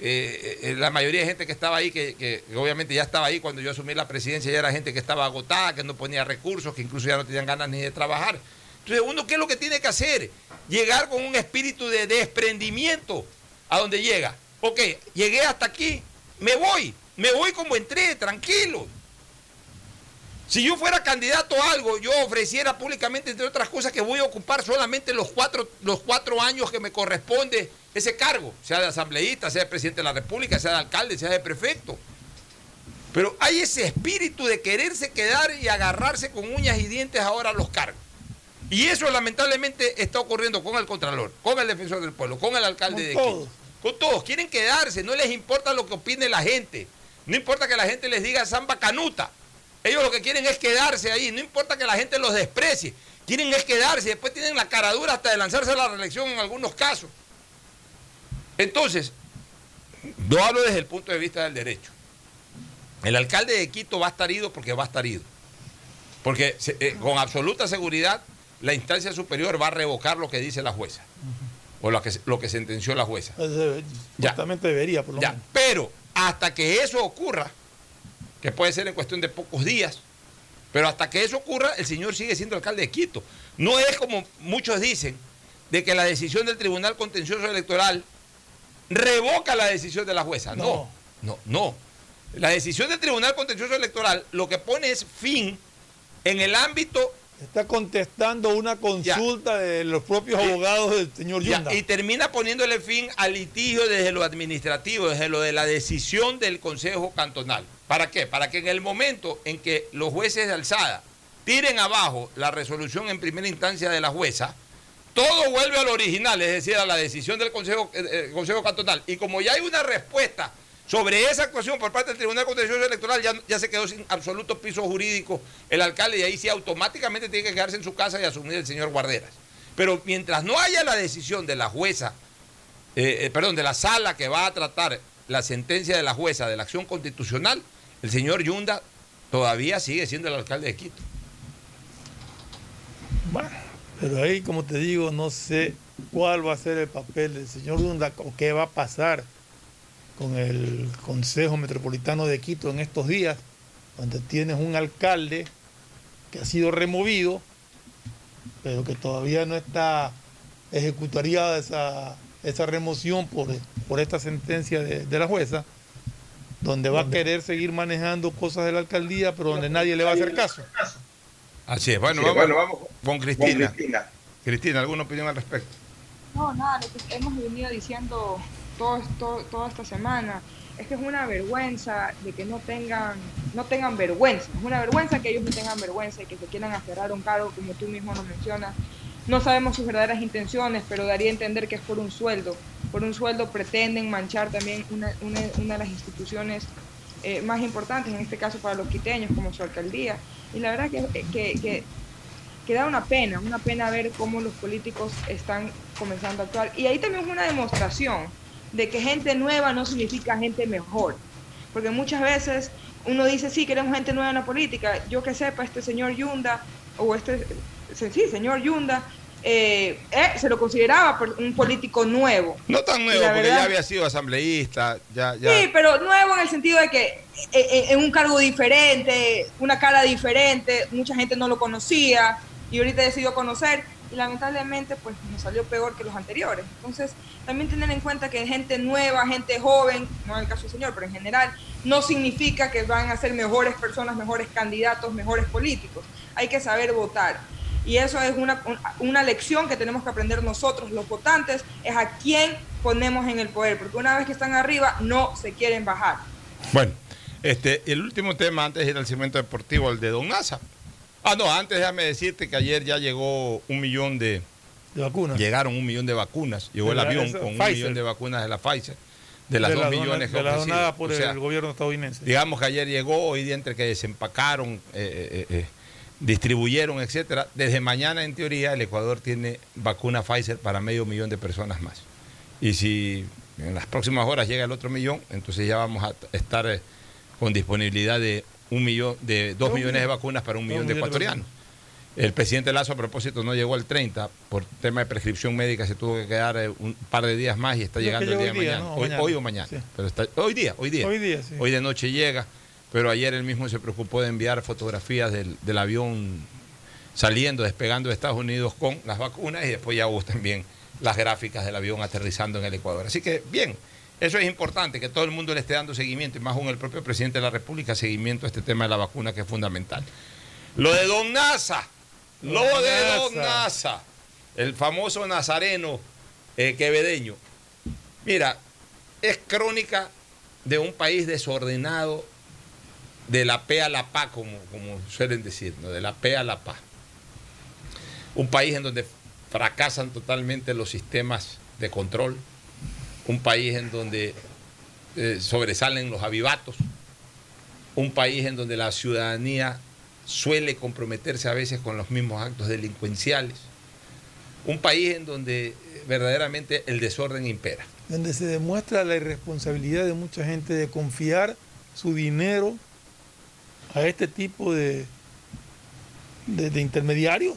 Eh, la mayoría de gente que estaba ahí, que obviamente ya estaba ahí cuando yo asumí la presidencia, ya era gente que estaba agotada, que no ponía recursos, que incluso ya no tenían ganas ni de trabajar. Entonces, uno, ¿qué es lo que tiene que hacer? Llegar con un espíritu de desprendimiento a donde llega. Ok, llegué hasta aquí, me voy, me voy como entré, tranquilo. Si yo fuera candidato a algo, yo ofreciera públicamente, entre otras cosas, que voy a ocupar solamente los cuatro, los cuatro años que me corresponde ese cargo, sea de asambleísta, sea de presidente de la República, sea de alcalde, sea de prefecto. Pero hay ese espíritu de quererse quedar y agarrarse con uñas y dientes ahora a los cargos. Y eso lamentablemente está ocurriendo con el Contralor, con el Defensor del Pueblo, con el alcalde Con de todos. Quito. Con todos. Quieren quedarse, no les importa lo que opine la gente. No importa que la gente les diga samba canuta. Ellos lo que quieren es quedarse ahí. No importa que la gente los desprecie. Quieren es quedarse. Después tienen la cara dura hasta de lanzarse a la reelección en algunos casos. Entonces, no hablo desde el punto de vista del derecho. El alcalde de Quito va a estar ido porque va a estar ido. Porque eh, con absoluta seguridad la instancia superior va a revocar lo que dice la jueza. O lo que, lo que sentenció la jueza. Supuestamente debería, por lo Ya, menos. pero hasta que eso ocurra, que puede ser en cuestión de pocos días, pero hasta que eso ocurra, el señor sigue siendo alcalde de Quito. No es como muchos dicen, de que la decisión del Tribunal Contencioso Electoral revoca la decisión de la jueza. No, no, no. La decisión del Tribunal Contencioso Electoral lo que pone es fin en el ámbito Está contestando una consulta de los propios abogados del señor Ya, Yunda. y termina poniéndole fin al litigio desde lo administrativo, desde lo de la decisión del Consejo Cantonal. ¿Para qué? Para que en el momento en que los jueces de alzada tiren abajo la resolución en primera instancia de la jueza, todo vuelve al original, es decir, a la decisión del Consejo, eh, eh, Consejo Cantonal. Y como ya hay una respuesta sobre esa actuación por parte del Tribunal Contencioso Electoral, ya, ya se quedó sin absoluto piso jurídico el alcalde y ahí sí automáticamente tiene que quedarse en su casa y asumir el señor Guarderas. Pero mientras no haya la decisión de la jueza, eh, eh, perdón, de la sala que va a tratar la sentencia de la jueza de la acción constitucional, el señor Yunda todavía sigue siendo el alcalde de Quito. Bueno, pero ahí, como te digo, no sé cuál va a ser el papel del señor Yunda o qué va a pasar con el Consejo Metropolitano de Quito en estos días, donde tienes un alcalde que ha sido removido, pero que todavía no está ejecutaría esa, esa remoción por, por esta sentencia de, de la jueza, donde va a querer seguir manejando cosas de la alcaldía, pero donde nadie le va a hacer caso. Así es. Bueno, Sí, vamos, bueno, vamos con Cristina. con Cristina. Cristina, ¿alguna opinión al respecto? No, nada, lo que hemos venido diciendo toda esta semana es que es una vergüenza de que no tengan, no tengan vergüenza. Es una vergüenza que ellos no tengan vergüenza y que se quieran aferrar a un cargo como tú mismo lo mencionas. No sabemos sus verdaderas intenciones, pero daría a entender que es por un sueldo. Por un sueldo pretenden manchar también una, una, una de las instituciones eh, más importantes, en este caso para los quiteños, como su alcaldía. Y la verdad que, que, que que da una pena, una pena ver cómo los políticos están comenzando a actuar. Y ahí también es una demostración de que gente nueva no significa gente mejor. Porque muchas veces uno dice, sí, queremos gente nueva en la política. Yo que sepa, este señor Yunda, o este, sí, señor Yunda, eh, eh, se lo consideraba un político nuevo. No tan nuevo, porque verdad- ya había sido asambleísta, ya, ya. Sí, pero nuevo en el sentido de que eh, eh, en un cargo diferente, una cara diferente, mucha gente no lo conocía y ahorita decidió conocer y lamentablemente pues nos salió peor que los anteriores. Entonces, también tener en cuenta que gente nueva, gente joven, no en el caso del señor, pero en general, no significa que van a ser mejores personas, mejores candidatos, mejores políticos. Hay que saber votar. Y eso es una, un- una lección que tenemos que aprender nosotros, los votantes, es a quién ponemos en el poder, porque una vez que están arriba no se quieren bajar. Bueno, este, el último tema antes de ir al deportivo, el de Don Nasa. Ah, no, antes déjame decirte que ayer ya llegó un millón de, de vacunas. Llegaron un millón de vacunas. Llegó el avión con un millón de vacunas de la Pfizer. De las De dos la dona- millones que de la donada por O sea, el gobierno estadounidense. Digamos que ayer llegó, hoy día entre que desempacaron, eh, eh, eh, distribuyeron, etcétera. Desde mañana, en teoría, el Ecuador tiene vacuna Pfizer para medio millón de personas más. Y si en las próximas horas llega el otro millón, entonces ya vamos a estar con disponibilidad de un millón, de dos millones de vacunas para un millón de ecuatorianos. El presidente Lazo, a propósito, no llegó al 30 por tema de prescripción médica, se tuvo que quedar eh, un par de días más y está llegando el día de mañana. ¿no? Hoy, Mañana. hoy o mañana. Sí. Pero está, hoy día, hoy día. Hoy día, sí. Hoy de noche llega, pero ayer él mismo se preocupó de enviar fotografías del, del avión saliendo, despegando de Estados Unidos con las vacunas y después ya hubo también las gráficas del avión aterrizando en el Ecuador. Así que bien, eso es importante, que todo el mundo le esté dando seguimiento y más aún el propio presidente de la República, seguimiento a este tema de la vacuna que es fundamental. Lo de Don Nasa, lo de Don Nasa. Nasa, el famoso nazareno eh, quevedeño. Mira, es crónica de un país desordenado, de la P a la PA, como, como suelen decir, ¿no? de la P a la PA. Un país en donde fracasan totalmente los sistemas de control, un país en donde eh, sobresalen los avivatos, un país en donde la ciudadanía suele comprometerse a veces con los mismos actos delincuenciales, un país en donde eh, verdaderamente el desorden impera. donde se demuestra la irresponsabilidad de mucha gente de confiar su dinero a este tipo de, de, de intermediarios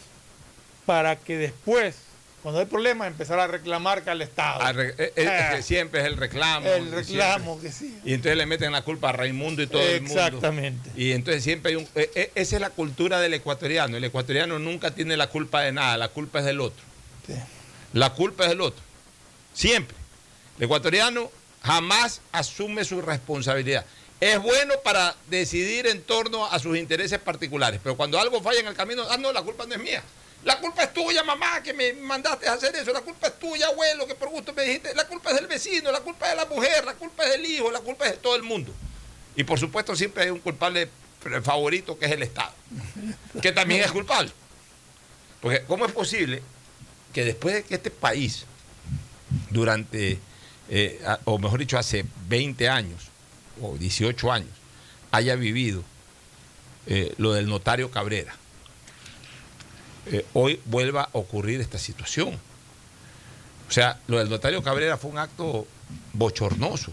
para que después, cuando hay problemas, empezar a reclamar que al Estado. Re- eh, eh, es que siempre es el reclamo. el reclamo, que sí. Y entonces le meten la culpa a Raimundo y todo el mundo. Exactamente. Y entonces siempre hay un... eh, esa es la cultura del ecuatoriano. El ecuatoriano nunca tiene la culpa de nada, la culpa es del otro. Sí. La culpa es del otro. Siempre. El ecuatoriano jamás asume su responsabilidad. Es bueno para decidir en torno a sus intereses particulares, pero cuando algo falla en el camino, ah, no, la culpa no es mía. La culpa es tuya, mamá, que me mandaste a hacer eso. La culpa es tuya, abuelo, que por gusto me dijiste. La culpa es del vecino, la culpa es de la mujer, la culpa es del hijo, la culpa es de todo el mundo. Y por supuesto siempre hay un culpable favorito que es el Estado, que también es culpable. Porque ¿cómo es posible que después de que este país, durante, eh, o mejor dicho, hace 20 años o 18 años, haya vivido eh, lo del notario Cabrera, eh, hoy vuelva a ocurrir esta situación? O sea, lo del notario Cabrera fue un acto bochornoso,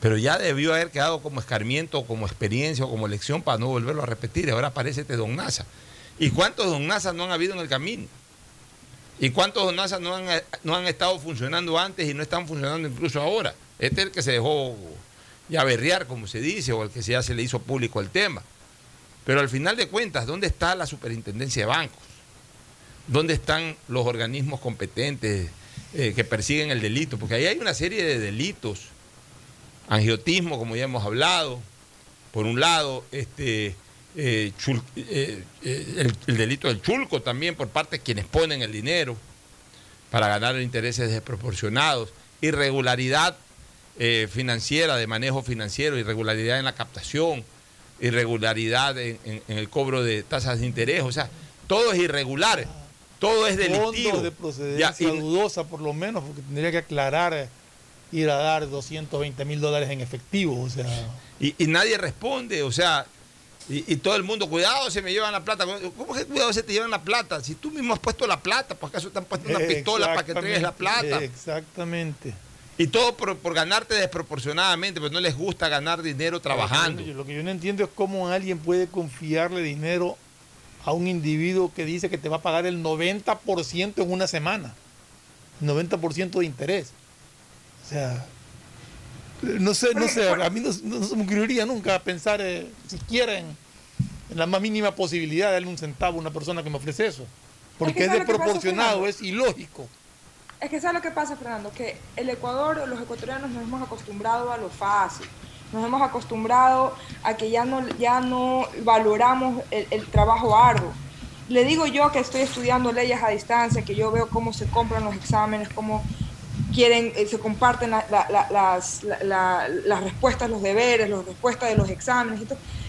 pero ya debió haber quedado como escarmiento, como experiencia o como lección para no volverlo a repetir. Ahora aparece este Don Nasa. ¿Y cuántos Don Nasa no han habido en el camino? ¿Y cuántos Don Nasa no han, no han estado funcionando antes y no están funcionando incluso ahora? Este es el que se dejó ya berrear, como se dice, o el que ya se le hizo público el tema. Pero al final de cuentas, ¿dónde está la superintendencia de bancos? ¿Dónde están los organismos competentes eh, que persiguen el delito? Porque ahí hay una serie de delitos. Angiotismo, como ya hemos hablado. Por un lado, este, eh, chul- eh, el, el delito del chulco también por parte de quienes ponen el dinero para ganar intereses desproporcionados. Irregularidad financiera, de manejo financiero, irregularidad en la captación, irregularidad en, en- en el cobro de tasas de interés. O sea, todo es irregular, todo es delictivo. Fondos de procedencia Ya, y- dudosa, por lo menos, porque tendría que aclarar ir a dar 220 mil dólares en efectivo. O sea, Y, y nadie responde, o sea, y, y todo el mundo, cuidado, se me llevan la plata. ¿Cómo que cuidado se te llevan la plata? Si tú mismo has puesto la plata, ¿por acaso te han puesto una pistola para que entregues la plata? Exactamente. Y todo por, por ganarte desproporcionadamente, pero no les gusta ganar dinero trabajando. Lo que yo no entiendo es cómo alguien puede confiarle dinero a un individuo que dice que te va a pagar el 90% en una semana. 90% de interés. O sea, no sé, no sé, a mí no, no se me ocurriría nunca pensar eh, siquiera en, en la más mínima posibilidad de darle un centavo a una persona que me ofrece eso. Porque que es ¿sabes lo que pasa, desproporcionado, es ilógico. Es que ¿sabes lo que pasa, Fernando? Que el Ecuador, los ecuatorianos nos hemos acostumbrado a lo fácil. Nos hemos acostumbrado a que ya no, ya no valoramos el, trabajo arduo. Le digo yo que estoy estudiando leyes a distancia, que yo veo cómo se compran los exámenes, cómo quieren, eh, se comparten la- la- la- las, la- la- las respuestas, los deberes, las respuestas de los exámenes.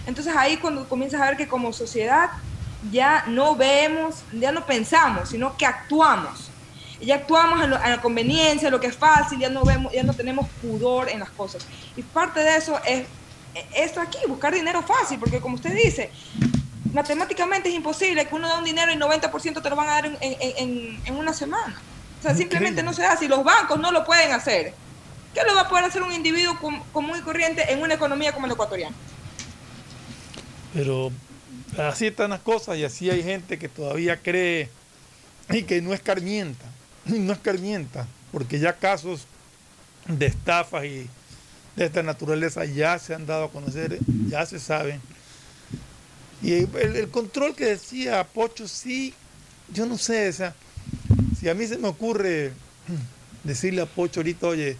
Entonces ahí cuando comienzas a ver que como sociedad ya no vemos, ya no pensamos, sino que actuamos. Y ya actuamos en, lo- en la conveniencia, en lo que es fácil, ya no vemos, ya no tenemos pudor en las cosas. Y parte de eso es eh, esto aquí, buscar dinero fácil, porque como usted dice, matemáticamente es imposible que uno da un dinero y 90% te lo van a dar en, en- en- en una semana. O sea, simplemente no se da. Si los bancos no lo pueden hacer, ¿qué lo va a poder hacer un individuo com- común y corriente en una economía como la ecuatoriana? Pero así están las cosas y así hay gente que todavía cree y que no escarmienta, no escarmienta, porque ya casos de estafas y de esta naturaleza ya se han dado a conocer, ya se saben. Y el, control que decía Pocho, sí, yo no sé, o si a mí se me ocurre decirle a Pocho ahorita, oye,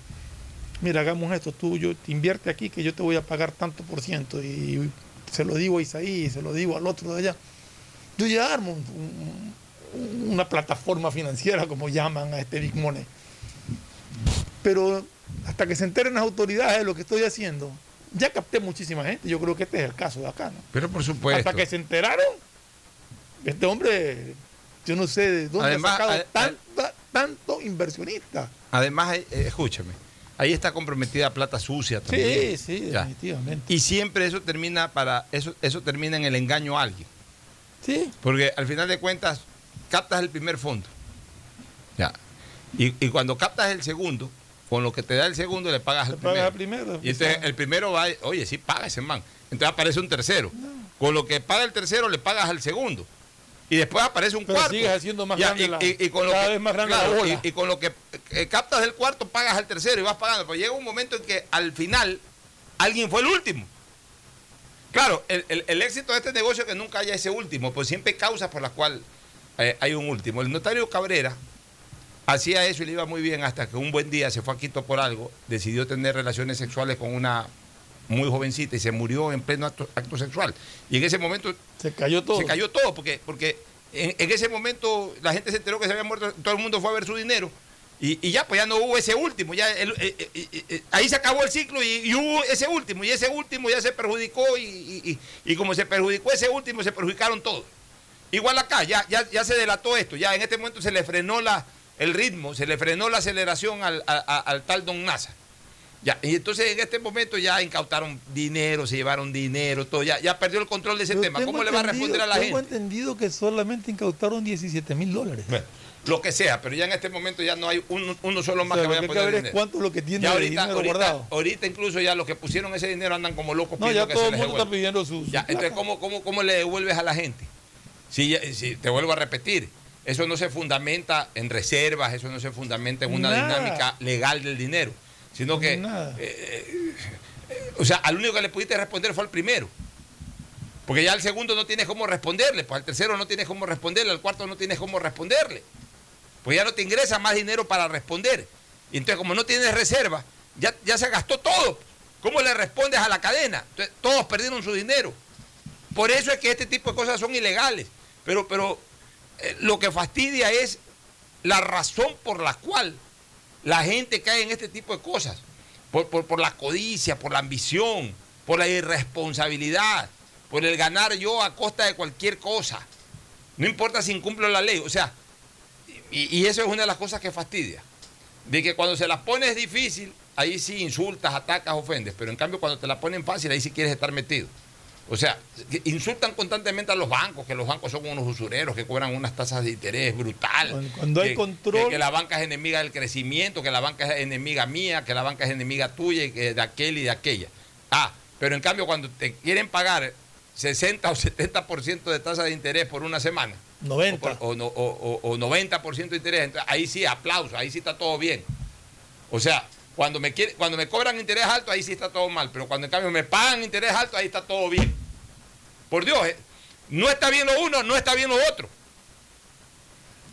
mira, hagamos esto, tú yo, te invierte aquí que yo te voy a pagar tanto por ciento y se lo digo a Isaí, se lo digo al otro de allá. Yo ya armo un- una plataforma financiera, como llaman a este Big Money. Pero hasta que se enteren las autoridades de lo que estoy haciendo, ya capté muchísima gente. Yo creo que este es el caso de acá, ¿no? Pero por supuesto. Hasta que se enteraron, este hombre, yo no sé de dónde Además, ha sacado tanta- tanto inversionista. Además, eh, escúchame, ahí está comprometida plata sucia también. Sí, sí, Ya. definitivamente. Y siempre eso termina para eso eso termina en el engaño a alguien. Sí. Porque al final de cuentas captas el primer fondo. Ya. Y, y cuando captas el segundo, con lo que te da el segundo le pagas al primero. Y entonces el primero va, oye, sí paga ese man. Entonces aparece un tercero. Con lo que paga el tercero le pagas al segundo. y después aparece un Pero cuarto. sigues haciendo más Ya, grande y, la- y- y con lo que, vez más grande la claro, bola. y- y con lo que eh, captas del cuarto pagas al tercero y vas pagando. Pero llega un momento en que al final alguien fue el último. Claro, el, el- el éxito de este negocio es que nunca haya ese último, pues siempre hay causas por las cuales eh, hay un último. El notario Cabrera hacía eso y le iba muy bien hasta que un buen día se fue a Quito por algo, decidió tener relaciones sexuales con una muy jovencita y se murió en pleno acto, acto sexual. Y en ese momento Se cayó todo. se cayó todo, porque, porque en, en ese momento la gente se enteró que se había muerto, todo el mundo fue a ver su dinero. Y, y ya, pues ya no hubo ese último, ya el- eh, eh, ahí se acabó el ciclo y, y hubo ese último, y ese último ya se perjudicó y como se perjudicó ese último, se perjudicaron todos. Igual acá, ya, ya, ya se delató esto, ya en este momento se le frenó la, el ritmo, se le frenó la aceleración al, a- a- al tal Don Nasa. Ya, y entonces en este momento ya incautaron dinero, se llevaron dinero, todo, ya, ya perdió el control de ese tema. tengo ¿Cómo le va a responder a la Tengo gente? entendido que solamente incautaron 17 mil dólares. Bueno, lo que sea, pero ya en este momento ya no hay uno, uno solo más O sea, que vaya a hay que poner ver es dinero. cuánto es lo que tiene Ya ahorita, dinero ahorita, guardado. ahorita incluso ya los que pusieron ese dinero andan como locos No, pidiendo ya que todo se el les mundo está pidiendo su, su Ya, entonces. ¿cómo, cómo, ¿cómo le devuelves a la gente? Si, te vuelvo a repetir, eso no se fundamenta en reservas, eso no se fundamenta en una Nada. dinámica legal del dinero, sino que, eh, eh, o sea, al único que le pudiste responder fue al primero. Porque ya al segundo no tienes cómo responderle, pues al tercero no tienes cómo responderle, al cuarto no tienes cómo responderle. Pues ya no te ingresa más dinero para responder. Y entonces, como no tienes reserva, ya, ya se gastó todo. ¿Cómo le respondes a la cadena? Entonces, todos perdieron su dinero. Por eso es que este tipo de cosas son ilegales. Pero, pero eh, lo que fastidia es la razón por la cual la gente cae en este tipo de cosas. Por, por, por la codicia, por la ambición, por la irresponsabilidad, por el ganar yo a costa de cualquier cosa. No importa si incumplo la ley. O sea, y, y eso es una de las cosas que fastidia. De que cuando se las pones difícil, ahí sí insultas, atacas, ofendes. Pero en cambio, cuando te la ponen fácil, ahí sí quieres estar metido. O sea, insultan constantemente a los bancos, que los bancos son unos usureros, que cobran unas tasas de interés brutal. Cuando- cuando hay control- Que, que la banca es enemiga del crecimiento, que la banca es enemiga mía, que la banca es enemiga tuya y que de aquel y de aquella. Ah, pero en cambio, cuando te quieren pagar 60 o 70% de tasa de interés por una semana, 90. o, por- o no- o- o- o 90% de interés, entonces ahí sí, aplauso, ahí sí está todo bien. O sea, cuando me, quiere, cuando me cobran interés alto, ahí sí está todo mal, pero cuando en cambio me pagan interés alto, ahí está todo bien. Por Dios, eh, no está bien lo uno, no está bien lo otro.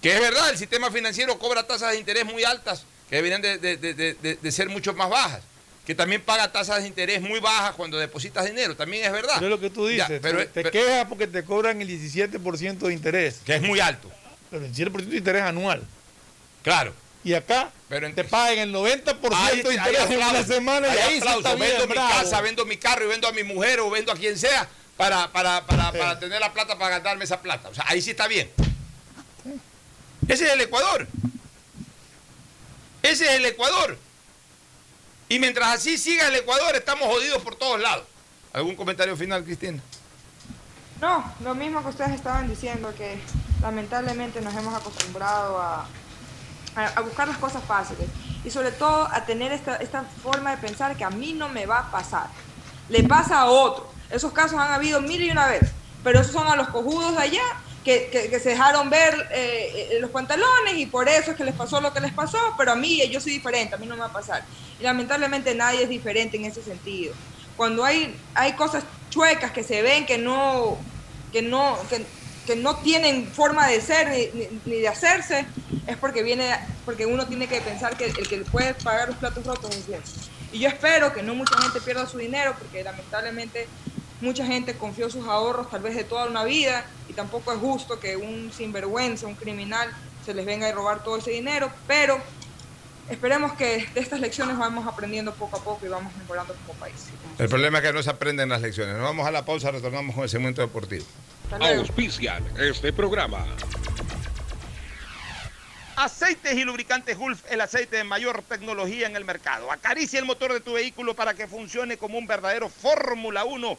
Que es verdad, el sistema financiero cobra tasas de interés muy altas, que deberían de, de- de- de- ser mucho más bajas. Que también paga tasas de interés muy bajas cuando depositas dinero, también es verdad. Pero es lo que tú Ya, dices. pero- te quejas porque te cobran el 17% de interés. que es muy alto. Pero el 17% de interés anual. Claro. Y acá Pero te pagan el 90% Ahí- de interés en una semana y ahí aplauso. está bien, vendo mi casa, vendo mi carro y vendo a mi mujer o vendo a quien sea para, para, para, Sí. para tener la plata para ganarme esa plata. O sea, ahí sí está bien. Ese es el Ecuador. Ese es el Ecuador. Y mientras así siga el Ecuador, estamos jodidos por todos lados. ¿Algún comentario final, Cristina? No, lo mismo que ustedes estaban diciendo, que lamentablemente nos hemos acostumbrado a, a, a buscar las cosas fáciles y sobre todo a tener esta, esta forma de pensar que a mí no me va a pasar, le pasa a otro. Esos casos han habido mil y una vez, pero esos son a los cojudos de allá que, que- se dejaron ver eh, eh, los pantalones y por eso es que les pasó lo que les pasó, pero a mí eh, yo soy diferente, a mí no me va a pasar. Y lamentablemente nadie es diferente en ese sentido. Cuando hay, hay cosas chuecas que se ven que no, que no, que, que no tienen forma de ser ni de hacerse, es porque viene, porque uno tiene que pensar que el que puede pagar los platos rotos es Dios. Y yo espero que no mucha gente pierda su dinero, porque lamentablemente mucha gente confió sus ahorros tal vez de toda una vida, y tampoco es justo que un sinvergüenza, un criminal, se les venga a robar todo ese dinero, pero esperemos que de estas lecciones vamos aprendiendo poco a poco y vamos mejorando como país. El problema es que no se aprenden las lecciones. Nos vamos a la pausa, retornamos con el segmento deportivo. Auspician este programa. Aceites y lubricantes Gulf, el aceite de mayor tecnología en el mercado. Acaricia el motor de tu vehículo para que funcione como un verdadero Fórmula 1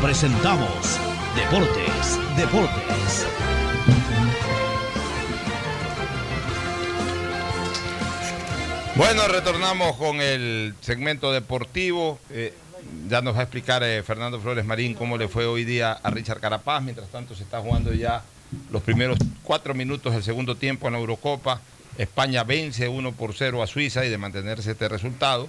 presentamos Deportes, Deportes. Bueno, retornamos con el segmento deportivo. Eh, ya nos va a explicar eh, Fernando Flores Marín cómo le fue hoy día a Richard Carapaz. Mientras tanto, se está jugando ya los primeros cuatro minutos del segundo tiempo en la Eurocopa. España vence 1 por 0 a Suiza y de mantenerse este resultado,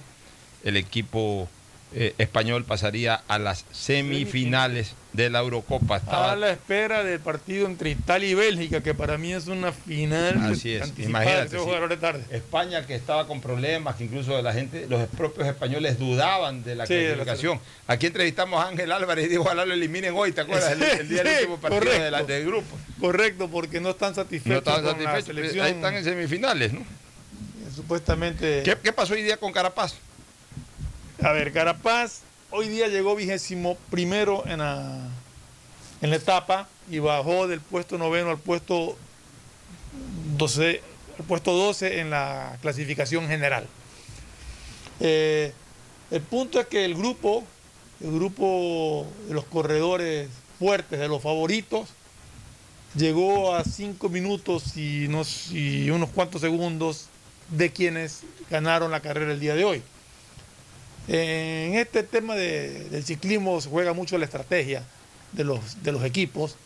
el equipo eh, español pasaría a las semifinales de la Eurocopa. Estaba- A la espera del partido entre Italia y Bélgica, que para mí es una final Así es, imagínate. sí. tarde. España que estaba con problemas, que incluso la gente, los propios españoles dudaban de la Sí, la clasificación. Aquí entrevistamos a Ángel Álvarez y dijo, ojalá lo eliminen hoy, ¿te acuerdas? El, el día del último partido correcto. de la- del grupo. Correcto, porque no están No satisfechos estaban con la satisfechos, selección. ahí están en semifinales, ¿no? Supuestamente. ¿Qué, qué pasó hoy día con Carapaz? A ver, Carapaz hoy día llegó vigésimo primero en la, en la etapa y bajó del puesto noveno al puesto 12, al puesto 12 en la clasificación general. Eh, el punto es que el grupo, el grupo de los corredores fuertes, de los favoritos, llegó a cinco minutos y, unos, y unos cuantos segundos de quienes ganaron la carrera el día de hoy. En este tema de- del ciclismo se juega mucho la estrategia de los, de los equipos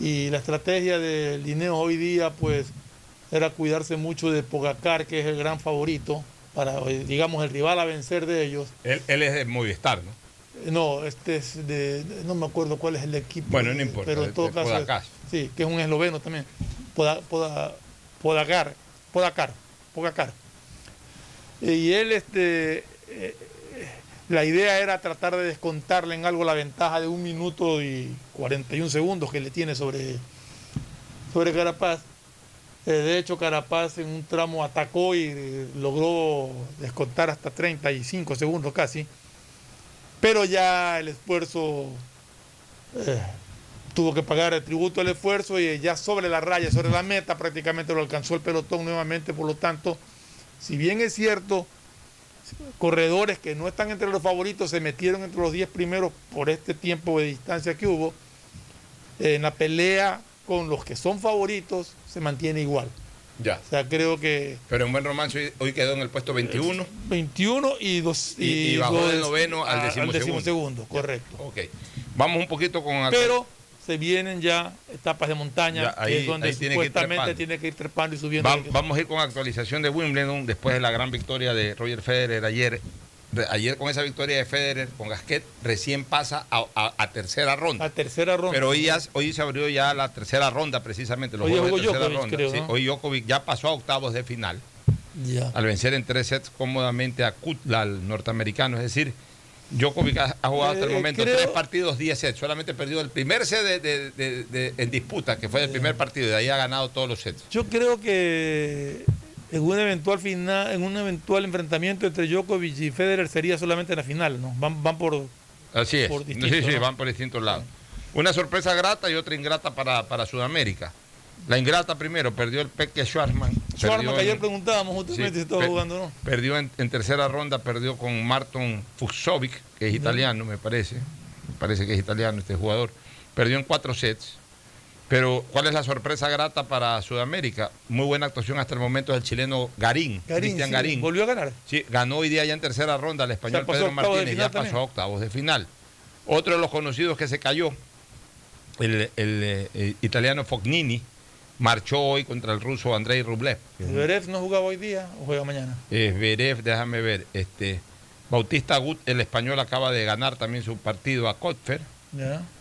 y la estrategia de Lineo hoy día pues era cuidarse mucho de Pogacar que es el gran favorito para eh, digamos el rival a vencer de ellos. Él, él es de Movistar, ¿no? Eh, No, este es de, no me acuerdo cuál es el equipo. Bueno, no eh, importa, Pero en todo caso, Pogacar. sí, que es un esloveno también. Poda, Poda- Podacar, Podacar, Pogacar. Y él, este, la idea era tratar de descontarle en algo la ventaja de un minuto y 41 segundos que le tiene sobre, sobre Carapaz. Eh, de hecho, Carapaz en un tramo atacó y eh, logró descontar hasta 35 segundos casi. Pero ya el esfuerzo eh, tuvo que pagar el tributo al esfuerzo y ya sobre la raya, sobre la meta, prácticamente lo alcanzó el pelotón nuevamente. Por lo tanto, si bien es cierto, corredores que no están entre los favoritos se metieron entre los 10 primeros por este tiempo de distancia que hubo, en la pelea con los que son favoritos se mantiene igual. Ya. O sea, creo que Pero en buen romance hoy, quedó en el puesto 21. 21 y dos Y- y bajó del noveno al decimosegundo. decimosegundo, correcto. Ok. Vamos un poquito con... Pero se vienen ya etapas de montaña, Ya, ahí- que es donde ahí tiene que ir supuestamente trepando. tiene que ir trepando y subiendo. Va- vamos a ir con actualización de Wimbledon después de la gran victoria de Roger Federer ayer. Ayer con esa victoria de Federer con Gasquet recién pasa a, a- a tercera ronda. A tercera ronda. Pero hoy, ya- hoy se abrió ya la tercera ronda precisamente. Los Hoy jugó Djokovic, ronda. creo, Sí, ¿no? Hoy Djokovic ya pasó a octavos de final Ya. al vencer en tres sets cómodamente a Kutla, al norteamericano. Es decir, Djokovic ha, ha jugado hasta el Eh, momento creo- tres partidos, 10 sets. Solamente perdió el primer set de- de- de- de- en disputa, que fue el primer partido, y de ahí ha ganado todos los sets. Yo creo que En un eventual final, en un eventual enfrentamiento entre Djokovic y Federer sería solamente en la final, ¿no? Van, van por Así es. Por sí, distinto, sí, ¿no? van por distintos lados. Una sorpresa grata y otra ingrata para, para Sudamérica. La ingrata primero, perdió el Peque Schwarzman. Schwarzman, que ayer en- preguntábamos justamente Sí, si estaba jugando, ¿no? Perdió en, en tercera ronda, perdió con Marton Fuxovic, que es italiano, me parece. Me parece que es italiano este jugador. Perdió en cuatro sets. Pero, ¿cuál es la sorpresa grata para Sudamérica? Muy buena actuación hasta el momento del chileno Garín, Garín, Cristian sí, Garín. volvió a ganar. Sí, ganó hoy día ya en tercera ronda al español O Pedro Martínez, ya pasó a octavos de final. Otro de los conocidos que se cayó, el, el, eh, eh, italiano Fognini, marchó hoy contra el ruso Andrei Rublev. Zverev no jugaba hoy día o juega mañana. Eh, Zverev, déjame ver, este Bautista Gut, el español, acaba de ganar también su partido a Kotfer.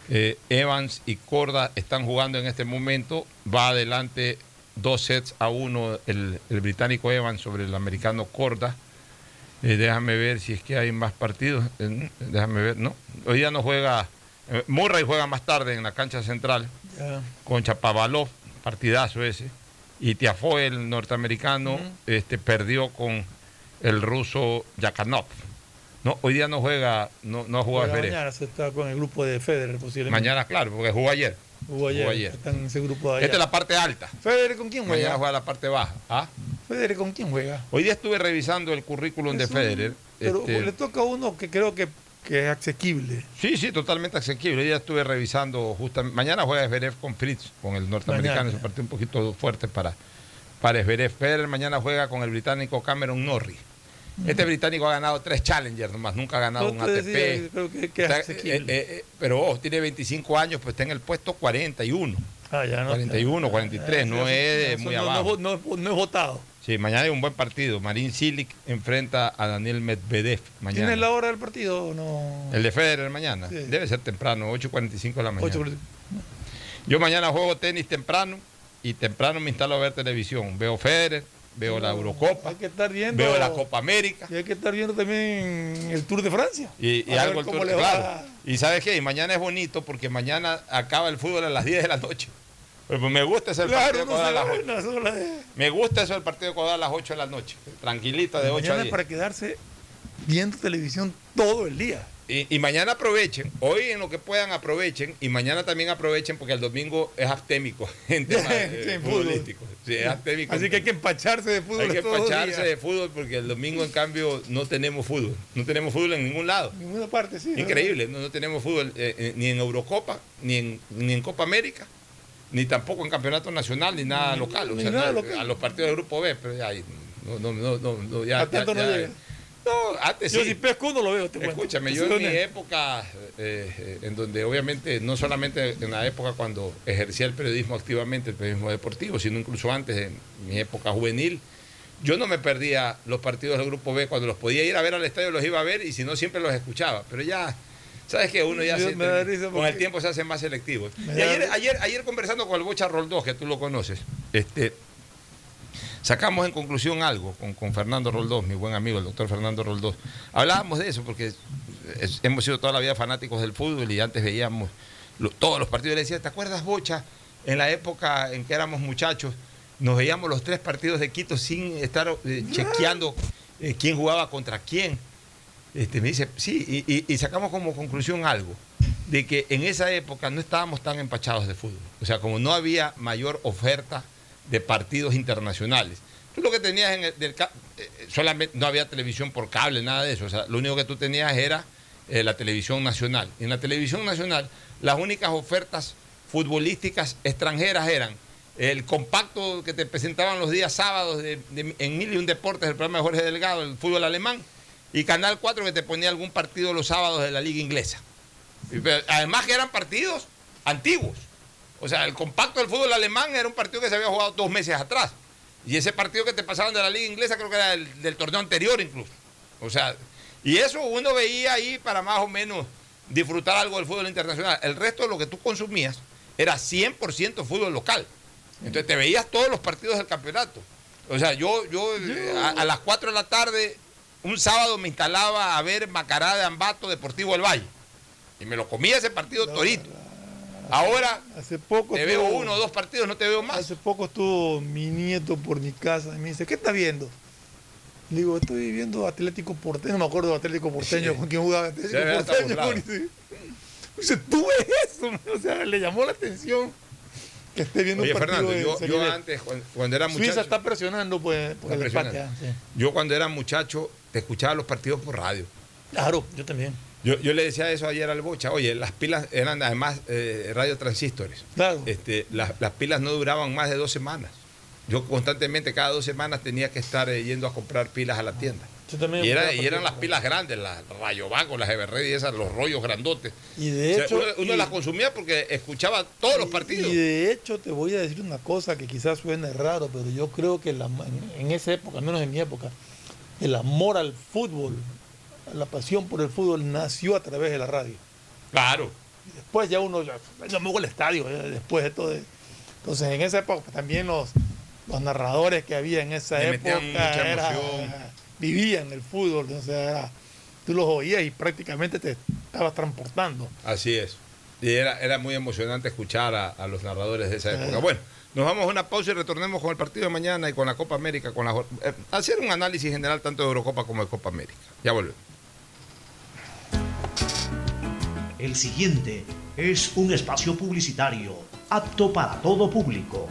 Eh, Evans y Corda están jugando en este momento. Va adelante dos sets a uno el, el británico Evans sobre el americano Corda. Eh, déjame ver si es que hay más partidos. Eh, déjame ver, ¿no? Hoy día no juega. Murray juega más tarde en la cancha central con Chapavalov, partidazo ese. Y Tiafoe, el norteamericano, este, perdió con el ruso Yakanov. No, hoy día no juega, no, no Juega Zverev. mañana se está con el grupo de Federer posiblemente. Mañana, claro, porque jugó ayer. Jugó ayer. jugó ayer. Están en ese grupo de allá. Esta es la parte alta. Federer con quién Mañana juega? juega la parte baja. ¿Ah? Federer con quién juega. Hoy día estuve revisando el currículum de un- Federer. Pero este, le toca a uno que creo que, que es asequible. Sí, sí, totalmente asequible. Día estuve revisando justamente. Mañana juega Zverev con Fritz, con el norteamericano. Es un partido un poquito fuerte para, para Zverev. Federer mañana juega con el británico Cameron Norrie. Este británico ha ganado tres Challengers nomás, nunca ha ganado un ATP. decía, creo que, Está- eh, eh, eh, pero ojo, tiene 25 años, pues está en el puesto 41. Ah, ya no. 41, 43, no es muy abajo. No, no- no es votado. Sí, mañana hay un buen partido. Marín Cilic enfrenta a Daniel Medvedev mañana. ¿Tienes la hora del partido o no? El de Federer mañana. Sí. Debe ser temprano, 8.45 de la mañana. Yo mañana juego tenis temprano y temprano me instalo a ver televisión. Veo Federer, veo la Eurocopa, Hay que estar viendo. veo la Copa América Y hay que estar viendo también el Tour de Francia. y, y algo el Tour- claro. Y sabes qué, y mañana es bonito porque mañana acaba el fútbol a las 10 de la noche. Pues me gusta Claro, partido no las sola de- Me gusta eso del partido da a las 8 de la noche. Tranquilita de 8 a Mañana 10. para quedarse viendo televisión todo el día. Y, y mañana aprovechen, hoy en lo que puedan aprovechen, y mañana también aprovechen porque el domingo es aptémico en temas eh, futbolísticos. Sí, es. Así que hay que empacharse de fútbol Hay que empacharse de fútbol porque el domingo, en cambio, no tenemos fútbol. No tenemos fútbol en ningún lado. En ninguna parte, sí. Increíble, no, no tenemos fútbol eh, eh, ni en Eurocopa, ni en, ni en Copa América, ni tampoco en Campeonato Nacional, ni nada Ni- local. O ni sea, nada local. a los partidos del Grupo B, pero ya, no, no, no, no, no, ya, ya- no ya- llega. No, antes Yo sí. si pesco no lo veo, te. Escúchame, yo en mi época, eh, eh, en donde obviamente, no solamente en la época cuando ejercía el periodismo activamente, el periodismo deportivo, sino incluso antes, en mi época juvenil, yo no me perdía los partidos del Grupo B. Cuando los podía ir a ver al estadio, los iba a ver y si no, siempre los escuchaba. Pero ya, ¿sabes que Uno ya se- con el tiempo se hace más selectivo. Y ayer, ayer, ayer conversando con el Bocha Roldós, que tú lo conoces, este, sacamos en conclusión algo con, con Fernando Roldós, mi buen amigo, el doctor Fernando Roldós. Hablábamos de eso porque es- hemos sido toda la vida fanáticos del fútbol y antes veíamos lo- todos los partidos. Le decía, ¿te acuerdas, Bocha? En la época en que éramos muchachos, nos veíamos los tres partidos de Quito sin estar eh, chequeando eh, quién jugaba contra quién. Este, me dice, sí, y, sacamos como conclusión algo, de que en esa época no estábamos tan empachados de fútbol. O sea, como no había mayor oferta de partidos internacionales. Tú lo que tenías en el, del eh, solamente no había televisión por cable, nada de eso. O sea, lo único que tú tenías era eh, la televisión nacional. Y en la televisión nacional, las únicas ofertas futbolísticas extranjeras eran el compacto que te presentaban los días sábados en Mil y un Deportes, el programa de Jorge Delgado, el fútbol alemán, y Canal 4 que te ponía algún partido los sábados de la liga inglesa. Además que eran partidos antiguos. O sea, el compacto del fútbol alemán era un partido que se había jugado dos meses atrás. Y ese partido que te pasaban de la liga inglesa creo que era del, del torneo anterior incluso. O sea, y eso uno veía ahí para más o menos disfrutar algo del fútbol internacional. El resto de lo que tú consumías era 100% fútbol local. Entonces te veías todos los partidos del campeonato. O sea, yo, yo, a, a las 4 de la tarde, un sábado me instalaba a ver Macará de Ambato Deportivo El Valle. Y me lo comía ese partido torito. Ahora hace poco te veo uno o dos partidos, no te veo más. Hace poco estuvo mi nieto por mi casa y me dice, ¿qué está viendo? Le digo, estoy viendo Atlético Porteño, no me acuerdo de Atlético Porteño, con quién jugaba Atlético hasta Porteño. Dice, dice, tú ves eso, o sea, le llamó la atención que esté viendo Oye, un partido Fernando, yo, yo antes, cuando, cuando era Suiza muchacho, está presionando pues, por Está el empate. ah, sí. yo cuando era muchacho te escuchaba los partidos por radio. Claro, yo también. Yo, yo le decía eso ayer al Bocha, oye, las pilas eran además eh, radiotransistores. Claro. Este, las, las pilas no duraban más de dos semanas. Yo constantemente, cada dos semanas, tenía que estar eh, yendo a comprar pilas a la tienda. Yo también Y, era- y eran las pilas grandes, las Rayovac, las Everready, esas, los rollos grandotes. Y de O sea, hecho, uno, uno y- las consumía porque escuchaba todos los partidos. Y de hecho te voy a decir una cosa que quizás suene raro, pero yo creo que la- en, en esa época, al menos en mi época, el amor al fútbol, la pasión por el fútbol nació a través de la radio. Claro. Y después ya uno, ya, yo me voy al estadio, después de todo. Entonces en esa época también los, los narradores que había en esa época mucha era- vivían el fútbol, entonces era- tú los oías y prácticamente te estabas transportando. Así es. Y era, era muy emocionante escuchar a, a los narradores de esa época. Eh. Bueno, nos vamos a una pausa y retornemos con el partido de mañana y con la Copa América, con la, eh, hacer un análisis general tanto de Eurocopa como de Copa América. Ya volvemos. El siguiente es un espacio publicitario apto para todo público.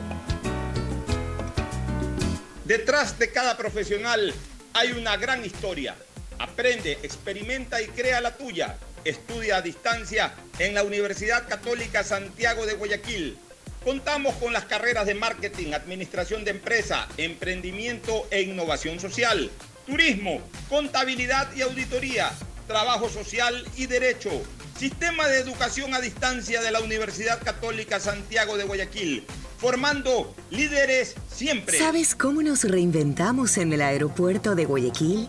Detrás de cada profesional hay una gran historia. Aprende, experimenta y crea la tuya. Estudia a distancia en la Universidad Católica Santiago de Guayaquil. Contamos con las carreras de marketing, administración de empresa, emprendimiento e innovación social, turismo, contabilidad y auditoría, trabajo social y derecho. Sistema de educación a distancia de la Universidad Católica Santiago de Guayaquil, formando líderes siempre. ¿Sabes cómo nos reinventamos en el aeropuerto de Guayaquil?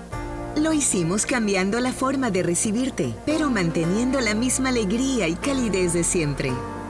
Lo hicimos cambiando la forma de recibirte, pero manteniendo la misma alegría y calidez de siempre.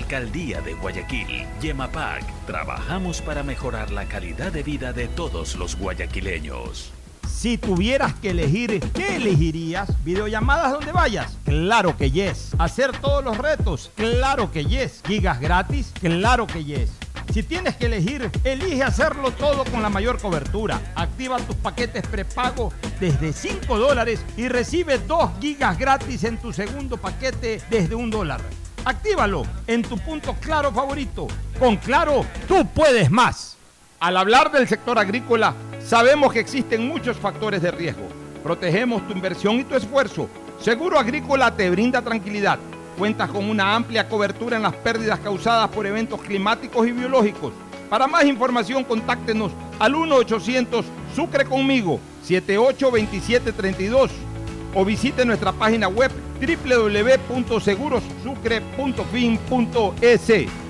Alcaldía de Guayaquil, Yemapac, trabajamos para mejorar la calidad de vida de todos los guayaquileños. Si tuvieras que elegir, ¿qué elegirías? ¿Videollamadas donde vayas? Claro que yes. ¿Hacer todos los retos? Claro que yes. ¿Gigas gratis? Claro que yes. Si tienes que elegir, elige hacerlo todo con la mayor cobertura. Activa tus paquetes prepago desde 5 dólares y recibe 2 gigas gratis en tu segundo paquete desde un dólar. Actívalo en tu punto claro favorito. Con Claro, tú puedes más. Al hablar del sector agrícola, sabemos que existen muchos factores de riesgo. Protegemos tu inversión y tu esfuerzo. Seguro Agrícola te brinda tranquilidad. Cuentas con una amplia cobertura en las pérdidas causadas por eventos climáticos y biológicos. Para más información, contáctenos al 1-800 Sucre conmigo 782732 o visite nuestra página web www.segurosucre.fin.es.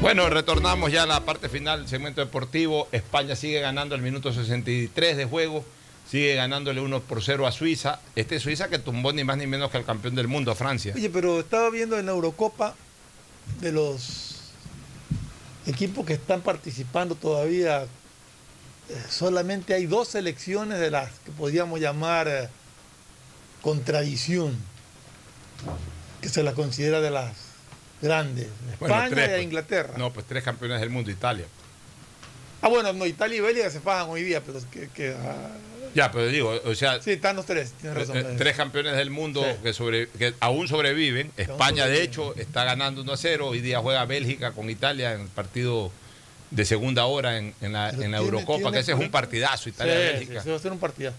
Bueno, retornamos ya a la parte final del segmento deportivo. España sigue ganando el minuto 63 de juego. Sigue ganándole 1 por 0 a Suiza. Este Suiza que tumbó ni más ni menos que al campeón del mundo, Francia. Oye, pero estaba viendo en la Eurocopa de los equipos que están participando todavía, eh, solamente hay dos selecciones de las que podríamos llamar eh, con tradición, que se las considera de las grandes, Bueno, España tres, e pues. Inglaterra. No, pues tres campeones del mundo, Italia. Ah, bueno, no, Italia y Bélgica se pagan hoy día, pero que... que, ah, Ya, pero digo, o sea, sí, están los tres, tienes razón. eh, tres campeones del mundo Sí. que, sobre, que aún sobreviven. España, de sobreviven. hecho, está ganando 1 a 0. Hoy día juega Bélgica con Italia en el partido de segunda hora en, en la, en la tiene- Eurocopa, tiene- que ese es un partidazo, Sí, Italia-Bélgica. sí, se va a hacer un partido.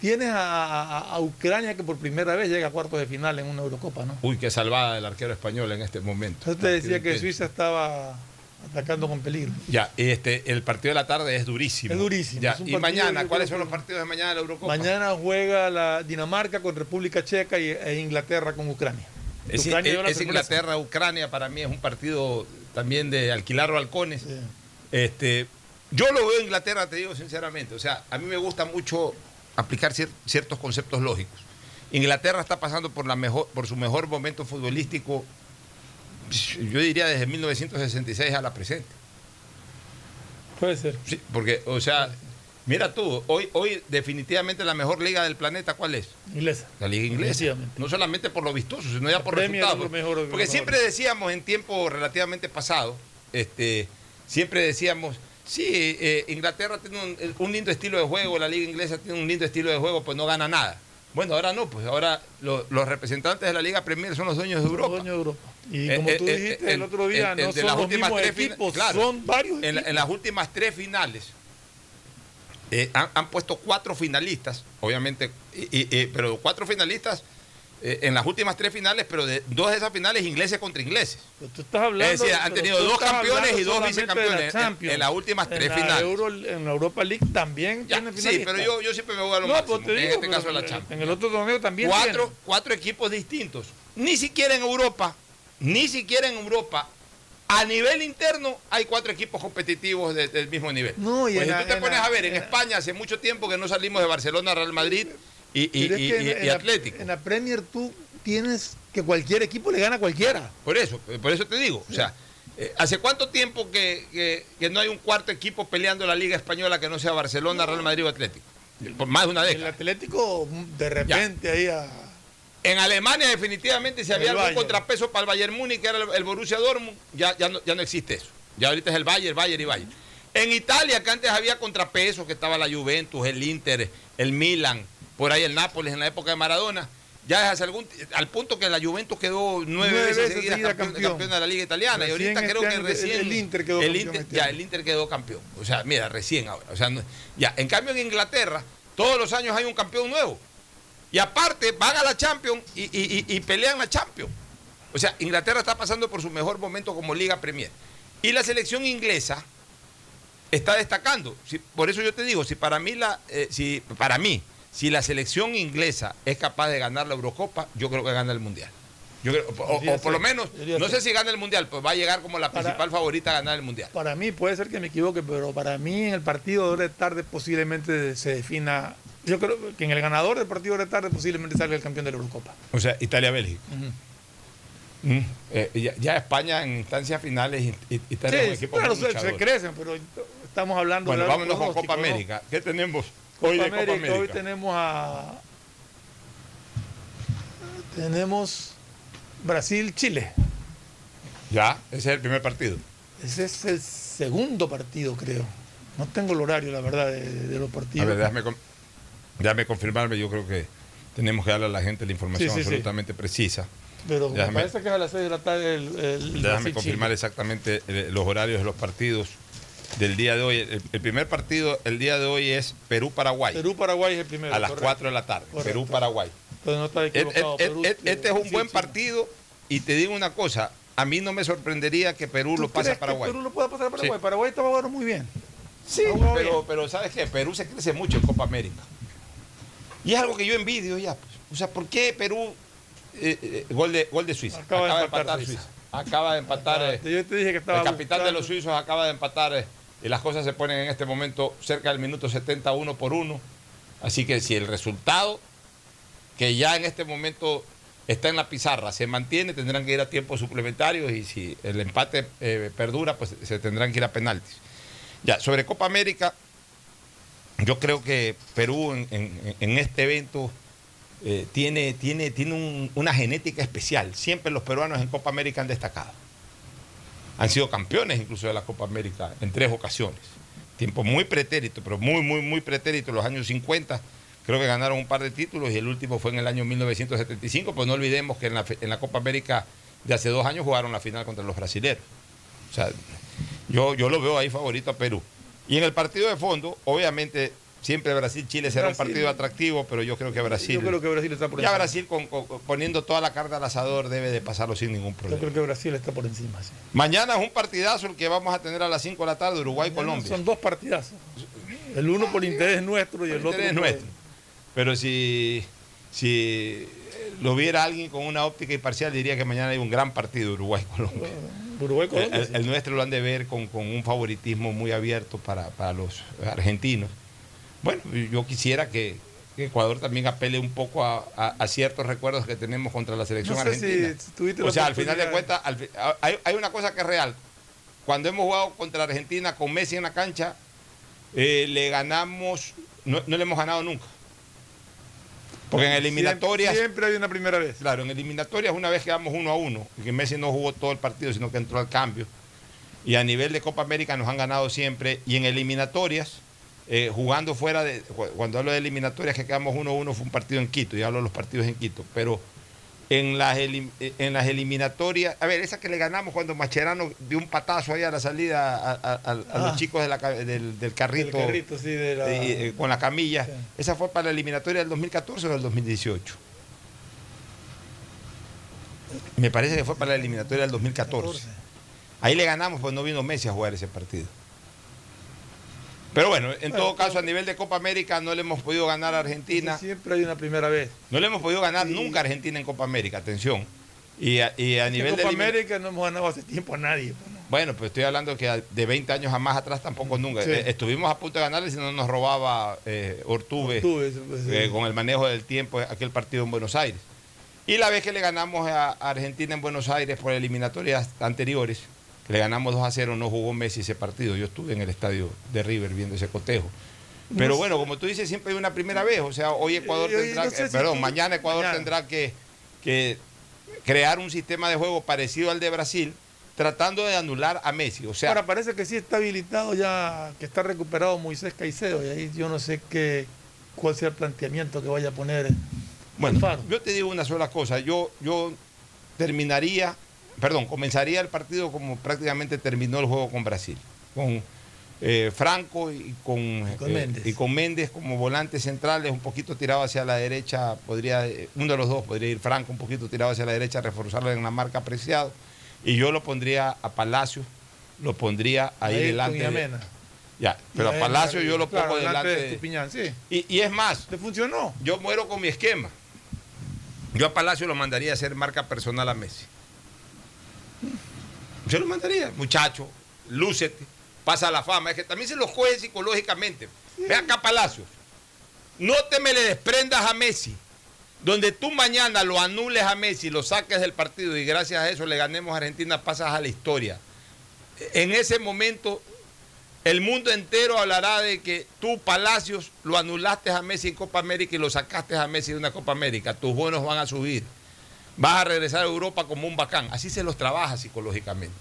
Tienes a, a- a Ucrania que por primera vez llega a cuartos de final en una Eurocopa, ¿no? Uy, qué salvada del arquero español en este momento. Entonces te decía que Suiza estaba atacando con peligro. Ya, este, el partido de la tarde es durísimo. Es durísimo, Ya, es un y mañana, yo ¿cuáles son los partidos de mañana de la Eurocopa? Mañana juega la Dinamarca con República Checa y, e Inglaterra con Ucrania. Es, Ucrania sorpresa. Inglaterra-Ucrania, para mí es un partido también de alquilar balcones. Este, yo lo veo Inglaterra, te digo sinceramente. O sea, a mí me gusta mucho aplicar cier- ciertos conceptos lógicos. Inglaterra está pasando por, la mejor, por su mejor momento futbolístico, yo diría desde 1966 a la presente. Puede ser. Sí, porque, o sea, mira tú, hoy, hoy definitivamente la mejor liga del planeta, ¿cuál es? Inglesa. La liga inglesa. No solamente por lo vistoso, sino ya por resultados. mejor Porque mejor. siempre decíamos en tiempo relativamente pasado, este, siempre decíamos, sí, eh, Inglaterra tiene un, un lindo estilo de juego, la liga inglesa tiene un lindo estilo de juego, pues no gana nada. Bueno, ahora no, pues ahora lo- los representantes de la Liga Premier son los dueños de Europa. Dueños de Europa. Y Eh, como eh, tú eh, dijiste eh, el otro día, no son las los mismos equipos, claro. son varios En, la- equipos. en las últimas tres finales eh, han, han puesto cuatro finalistas, obviamente, y- y- eh, pero cuatro finalistas eh, en las últimas tres finales, pero de dos de esas finales ingleses contra ingleses. Pero tú estás hablando, es decir, han tenido dos campeones y dos la vicecampeones en- en, las últimas En tres la finales. Euro- en la Europa League también Ya, tiene sí, finalistas. pero yo, yo siempre me voy a lo No, máximo, pues te en digo, este caso pero la Champions. En el otro torneo también cuatro, tiene. cuatro equipos distintos. Ni siquiera en Europa, ni siquiera en Europa, a nivel interno hay cuatro equipos competitivos de- del mismo nivel. No, y Pues en si tú te en pones a ver, en en- España hace mucho tiempo que no salimos de Barcelona, Real Madrid y, en- y- en y la- Atlético. En la Premier tú tienes que cualquier equipo le gana a cualquiera. Por eso, por eso te digo. O sea, eh, ¿hace cuánto tiempo que, que- que no hay un cuarto equipo peleando la Liga Española que no sea Barcelona, Real Madrid o Atlético? Por más de una El década. Atlético de repente ahí a... En Alemania definitivamente si había El algún Bayern. contrapeso para el Bayern Múnich, que era el, el Borussia Dortmund, ya, ya, no, ya no existe eso. Ya ahorita es el Bayern, Bayern y Bayern. En Italia, que antes había contrapesos, que estaba la Juventus, el Inter, el Milan, por ahí el Nápoles en la época de Maradona, Ya desde hace algún, al punto que la Juventus quedó nueve, Nueve veces, seguidas seguida campeón, campeón. campeón de la Liga Italiana. y ahorita este creo que año recién. el Inter quedó el Inter- este ya, el Inter quedó campeón. O sea, mira, recién ahora. O sea, no- ya. En cambio, en Inglaterra, todos los años hay un campeón nuevo. Y aparte, van a la Champions y, y- y- y pelean la Champions. O sea, Inglaterra está pasando por su mejor momento como Liga Premier. Y la selección inglesa está destacando. Si- por eso yo te digo, si para mí la, eh, si para mí, si la selección inglesa es capaz de ganar la Eurocopa, yo creo que gana el Mundial. Yo creo- o, por lo menos, no ser. sé si gana el Mundial, pues va a llegar como la Para- principal favorita a ganar el Mundial. Para mí puede ser que me equivoque, pero para mí en el partido de tarde posiblemente se defina. Yo creo que en el ganador del partido de tarde posiblemente salga el campeón de la Eurocopa. O sea, Italia-Bélgica. Mm. Eh, ya, ya España en instancias finales y, y- Italia es un Sí, equipo claro, se, crecen, pero estamos hablando Bueno, de vámonos con Copa. América. ¿Qué tenemos Copa hoy de América, Copa América? Hoy tenemos a. Tenemos Brasil-Chile. Ya, ese es el primer partido. Ese es el segundo partido, creo. No tengo el horario, la verdad, de, de los A partidos. ver, déjame, déjame confirmarme. Yo creo que tenemos que darle a la gente la información Sí, sí, sí. absolutamente precisa. Pero me parece que es a las 6 de la tarde el, el Déjame confirmar exactamente eh, los horarios de los partidos del día de hoy. El, el primer partido el día de hoy es Perú-Paraguay. Perú-Paraguay es el primero. a las correcto. 4 de la tarde. Perú-Paraguay. No et- Este es un sí, buen sí. partido y te digo una cosa, a mí no me sorprendería que Perú ¿Tú lo pase a que Paraguay. Perú lo puede pasar a Paraguay. Sí. Paraguay está jugando muy bien. Sí, pero, bien. pero ¿sabes qué? Perú se crece mucho en Copa América. Y es algo que yo envidio ya. pues. O sea, ¿por qué Perú... eh, eh, gol, de, gol de Suiza. Acaba de empatar Suiza. Acaba de empatar... eh, Yo te dije que estaba el capitán de buscando- los suizos acaba de empatar eh, y las cosas se ponen en este momento cerca del minuto 71 por uno. Así que si el resultado, que ya en este momento está en la pizarra, se mantiene, tendrán que ir a tiempos suplementarios y si el empate eh, perdura, pues se tendrán que ir a penaltis. Ya, sobre Copa América, yo creo que Perú en, este evento eh, tiene, tiene, tiene un- una genética especial. Siempre los peruanos en Copa América han destacado. Han sido campeones incluso de la Copa América en tres ocasiones. Tiempo muy pretérito, pero muy, muy, muy pretérito. Los años 50 creo que ganaron un par de títulos y el último fue en el año 1975. Pues no olvidemos que en la, en la Copa América de hace dos años jugaron la final contra los brasileños. O sea, yo, yo lo veo ahí favorito a Perú. Y en el partido de fondo, obviamente, siempre Brasil-Chile será Brasil. un partido atractivo, pero yo creo que Brasil. Yo creo que Brasil está por ya encima. Brasil con- con- poniendo toda la carne al asador debe de pasarlo sin ningún Yo problema. creo que Brasil está por encima. sí. Mañana es un partidazo el que vamos a tener a las 5 de la tarde, Uruguay-Colombia. Son dos partidazos. El uno por interés nuestro y el otro interés por- nuestro. Pero si, si lo viera alguien con una óptica imparcial, diría que mañana hay un gran partido Uruguay-Colombia. Uruguay El, Colombia. el- el nuestro lo han de ver con, con un favoritismo muy abierto para, para los argentinos. Bueno, yo quisiera que, Ecuador también apele un poco a, a- a ciertos recuerdos que tenemos contra la selección No sé si- argentina. si o la sea, al final de cuentas, al hay, hay una cosa que es real. Cuando hemos jugado contra Argentina con Messi en la cancha, eh, le ganamos, no, no le hemos ganado nunca. Porque en eliminatorias. Siempre, siempre hay una primera vez. Claro, en eliminatorias una vez quedamos uno a uno, y que Messi no jugó todo el partido, sino que entró al cambio. Y a nivel de Copa América nos han ganado siempre. Y en eliminatorias, eh, jugando fuera de. cu- Cuando hablo de eliminatorias que quedamos uno a uno, fue un partido en Quito, y hablo de los partidos en Quito. Pero en las, elim- eh, en las eliminatorias, a ver, esa que le ganamos cuando Macherano dio un patazo ahí a la salida a, a- a- a los Ah. chicos de la del, del carrito. Sí, de la- eh, con la camilla. Sí. ¿Esa fue para la eliminatoria del 2014 o del 2018? Me parece que fue para la eliminatoria del 2014. Ahí le ganamos, pues no vino Messi a jugar ese partido. Pero bueno, en Bueno, todo caso, a nivel de Copa América no le hemos podido ganar a Argentina. Siempre hay una primera vez. No le hemos podido ganar nunca a Argentina en Copa América, atención. Y a, y a En nivel de Copa América no hemos ganado hace tiempo a nadie. pues, ¿no? Bueno, pues estoy hablando que de 20 años a más atrás tampoco nunca. Sí. Eh, Estuvimos a punto de ganarle si no nos robaba eh, Ortuve, Ortuve, pues, sí. eh, con el manejo del tiempo aquel partido en Buenos Aires. Y la vez que le ganamos a Argentina en Buenos Aires por eliminatorias anteriores, le ganamos 2 a 0, no jugó Messi ese partido. Yo estuve en el estadio de River viendo ese cotejo. Pero No bueno, como tú dices, siempre hay una primera vez. O sea, hoy Ecuador tendrá no si perdón, tú- mañana Ecuador mañana. tendrá que, que crear un sistema de juego parecido al de Brasil, tratando de anular a Messi. O sea, Ahora parece que sí está habilitado ya, que está recuperado Moisés Caicedo, y ahí yo no sé qué, cuál sea el planteamiento que vaya a poner Bueno, yo te digo una sola cosa. Yo, yo terminaría, perdón, comenzaría el partido como prácticamente terminó el juego con Brasil. Con eh, Franco y con, con eh, Méndez. y con Méndez como volantes centrales, un poquito tirado hacia la derecha, podría, eh, uno de los dos podría ir Franco un poquito tirado hacia la derecha, reforzarlo en la marca apreciado. Y yo lo pondría a Palacio, lo pondría ahí, Ahí delante. de- ya, pero Y a Palacio yo lo claro, pongo delante delante. de de- Estupiñán, sí. y, y es más. ¿Le funcionó? Yo muero con mi esquema. Yo a Palacio lo mandaría a hacer marca personal a Messi. Yo lo mandaría, muchacho, lúcete, pasa la fama. Es que también se lo coge psicológicamente. Ve acá, Palacio. No te me le desprendas a Messi. Donde tú mañana lo anules a Messi, lo saques del partido y gracias a eso le ganemos a Argentina, pasas a la historia. En ese momento el mundo entero hablará de que tú, Palacios, lo anulaste a Messi en Copa América y lo sacaste a Messi de una Copa América. Tus bonos van a subir. Vas a regresar a Europa como un bacán. Así se los trabaja psicológicamente.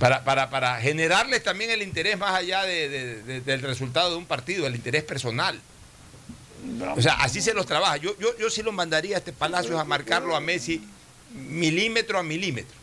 Para, para, para generarles también el interés más allá de- de- de- del resultado de un partido, el interés personal. O sea, así se los trabaja. Yo, yo, yo sí lo mandaría a este Palacios a marcarlo a Messi milímetro a milímetro.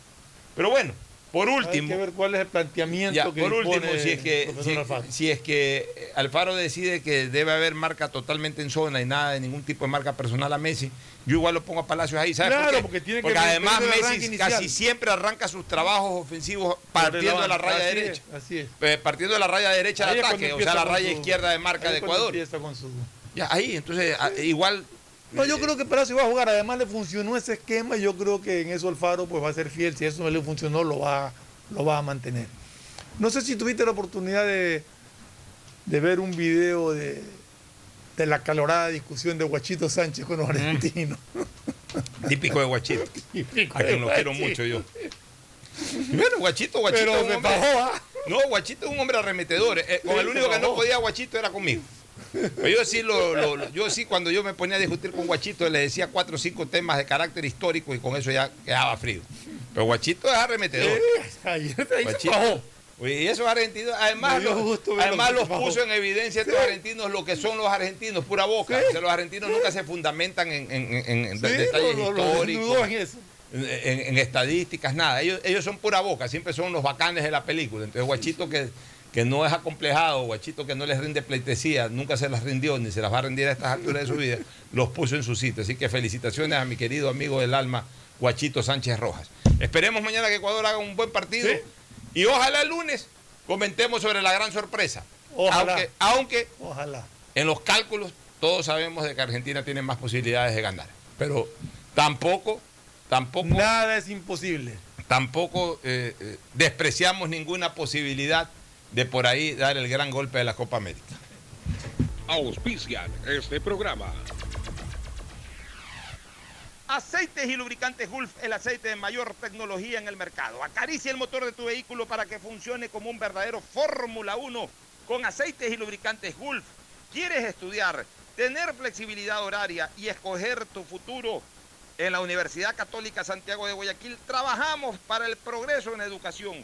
Pero bueno, por último. Hay que ver cuál es el planteamiento Ya, que por último, si es que, si, Alfaro. si es que Alfaro decide que debe haber marca totalmente en zona y nada de ningún tipo de marca personal a Messi, yo igual lo pongo a Palacios ahí, ¿sabes Claro, por qué? porque tiene que Porque además Messi inicial. casi siempre arranca sus trabajos ofensivos partiendo de la raya Así derecha. es, así es. Eh, partiendo de la raya derecha Ahí de ataque, o sea, la raya su- izquierda de marca de Ecuador. con su- Ya, ahí, entonces, a- igual. No, yo creo que Palacio va a jugar. Además le funcionó ese esquema y yo creo que en eso Alfaro pues va a ser fiel. Si eso no le funcionó, lo va, lo va a mantener. No sé si tuviste la oportunidad de, de ver un video de, de la calorada discusión de Guachito Sánchez con los argentinos. Típico de Guachito. Típico a quien lo quiero mucho yo. Bueno, Guachito, Guachito. Pero hombre- bajó, ¿ah? No, Guachito es un hombre arremetedor. Eh, con el único que no podía Guachito era conmigo. Pero yo sí, lo, lo- yo sí, cuando yo me ponía a discutir con Guachito, le decía cuatro o cinco temas de carácter histórico y con eso ya quedaba frío. Pero Guachito es arremetedor. Guachito. y esos argentinos, además, los, además los puso en evidencia estos argentinos lo que son los argentinos, pura boca. O sea, los argentinos nunca se fundamentan en, en- en- Sí, detalles lo- lo- históricos. en- en estadísticas, nada. Ellos, ellos son pura boca, siempre son los bacanes de la película. Entonces, Guachito que, que no es acomplejado, Guachito que no les rinde pleitesía, nunca se las rindió ni se las va a rendir a estas alturas de su vida, los puso en su sitio. Así que felicitaciones a mi querido amigo del alma, Guachito Sánchez Rojas. Esperemos mañana que Ecuador haga un buen partido y ojalá el lunes comentemos sobre la gran sorpresa. Ojalá. Aunque, aunque Ojalá. en los cálculos todos sabemos de que Argentina tiene más posibilidades de ganar. Pero tampoco, tampoco. Nada es imposible. Tampoco eh, eh, despreciamos ninguna posibilidad de por ahí dar el gran golpe de la Copa América. Auspician este programa. Aceites y lubricantes Gulf, el aceite de mayor tecnología en el mercado. Acaricia el motor de tu vehículo para que funcione como un verdadero Fórmula 1 con aceites y lubricantes Gulf. ¿Quieres estudiar, tener flexibilidad horaria y escoger tu futuro? En la Universidad Católica Santiago de Guayaquil trabajamos para el progreso en educación,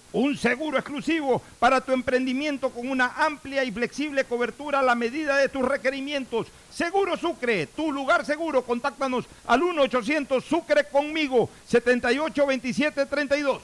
un seguro exclusivo para tu emprendimiento con una amplia y flexible cobertura a la medida de tus requerimientos. Seguro Sucre, tu lugar seguro. Contáctanos al 1-800 Sucre conmigo, 782732.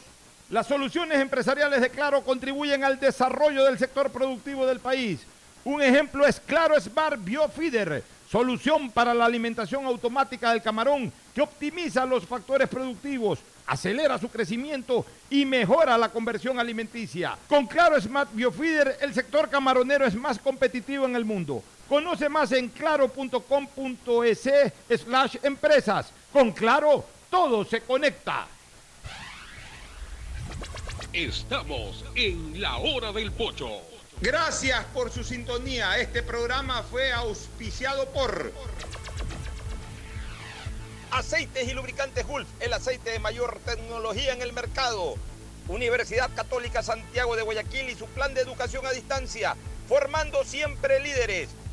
Las soluciones empresariales de Claro contribuyen al desarrollo del sector productivo del país. Un ejemplo es Claro Smart Biofeeder, solución para la alimentación automática del camarón que optimiza los factores productivos. Acelera su crecimiento y mejora la conversión alimenticia. Con Claro Smart Biofeeder, el sector camaronero es más competitivo en el mundo. Conoce más en claro.com.es slash empresas. Con Claro, todo se conecta. Estamos en la hora del pocho. Gracias por su sintonía. Este programa fue auspiciado por Aceites y Lubricantes Gulf, el aceite de mayor tecnología en el mercado. Universidad Católica Santiago de Guayaquil y su plan de educación a distancia, formando siempre líderes.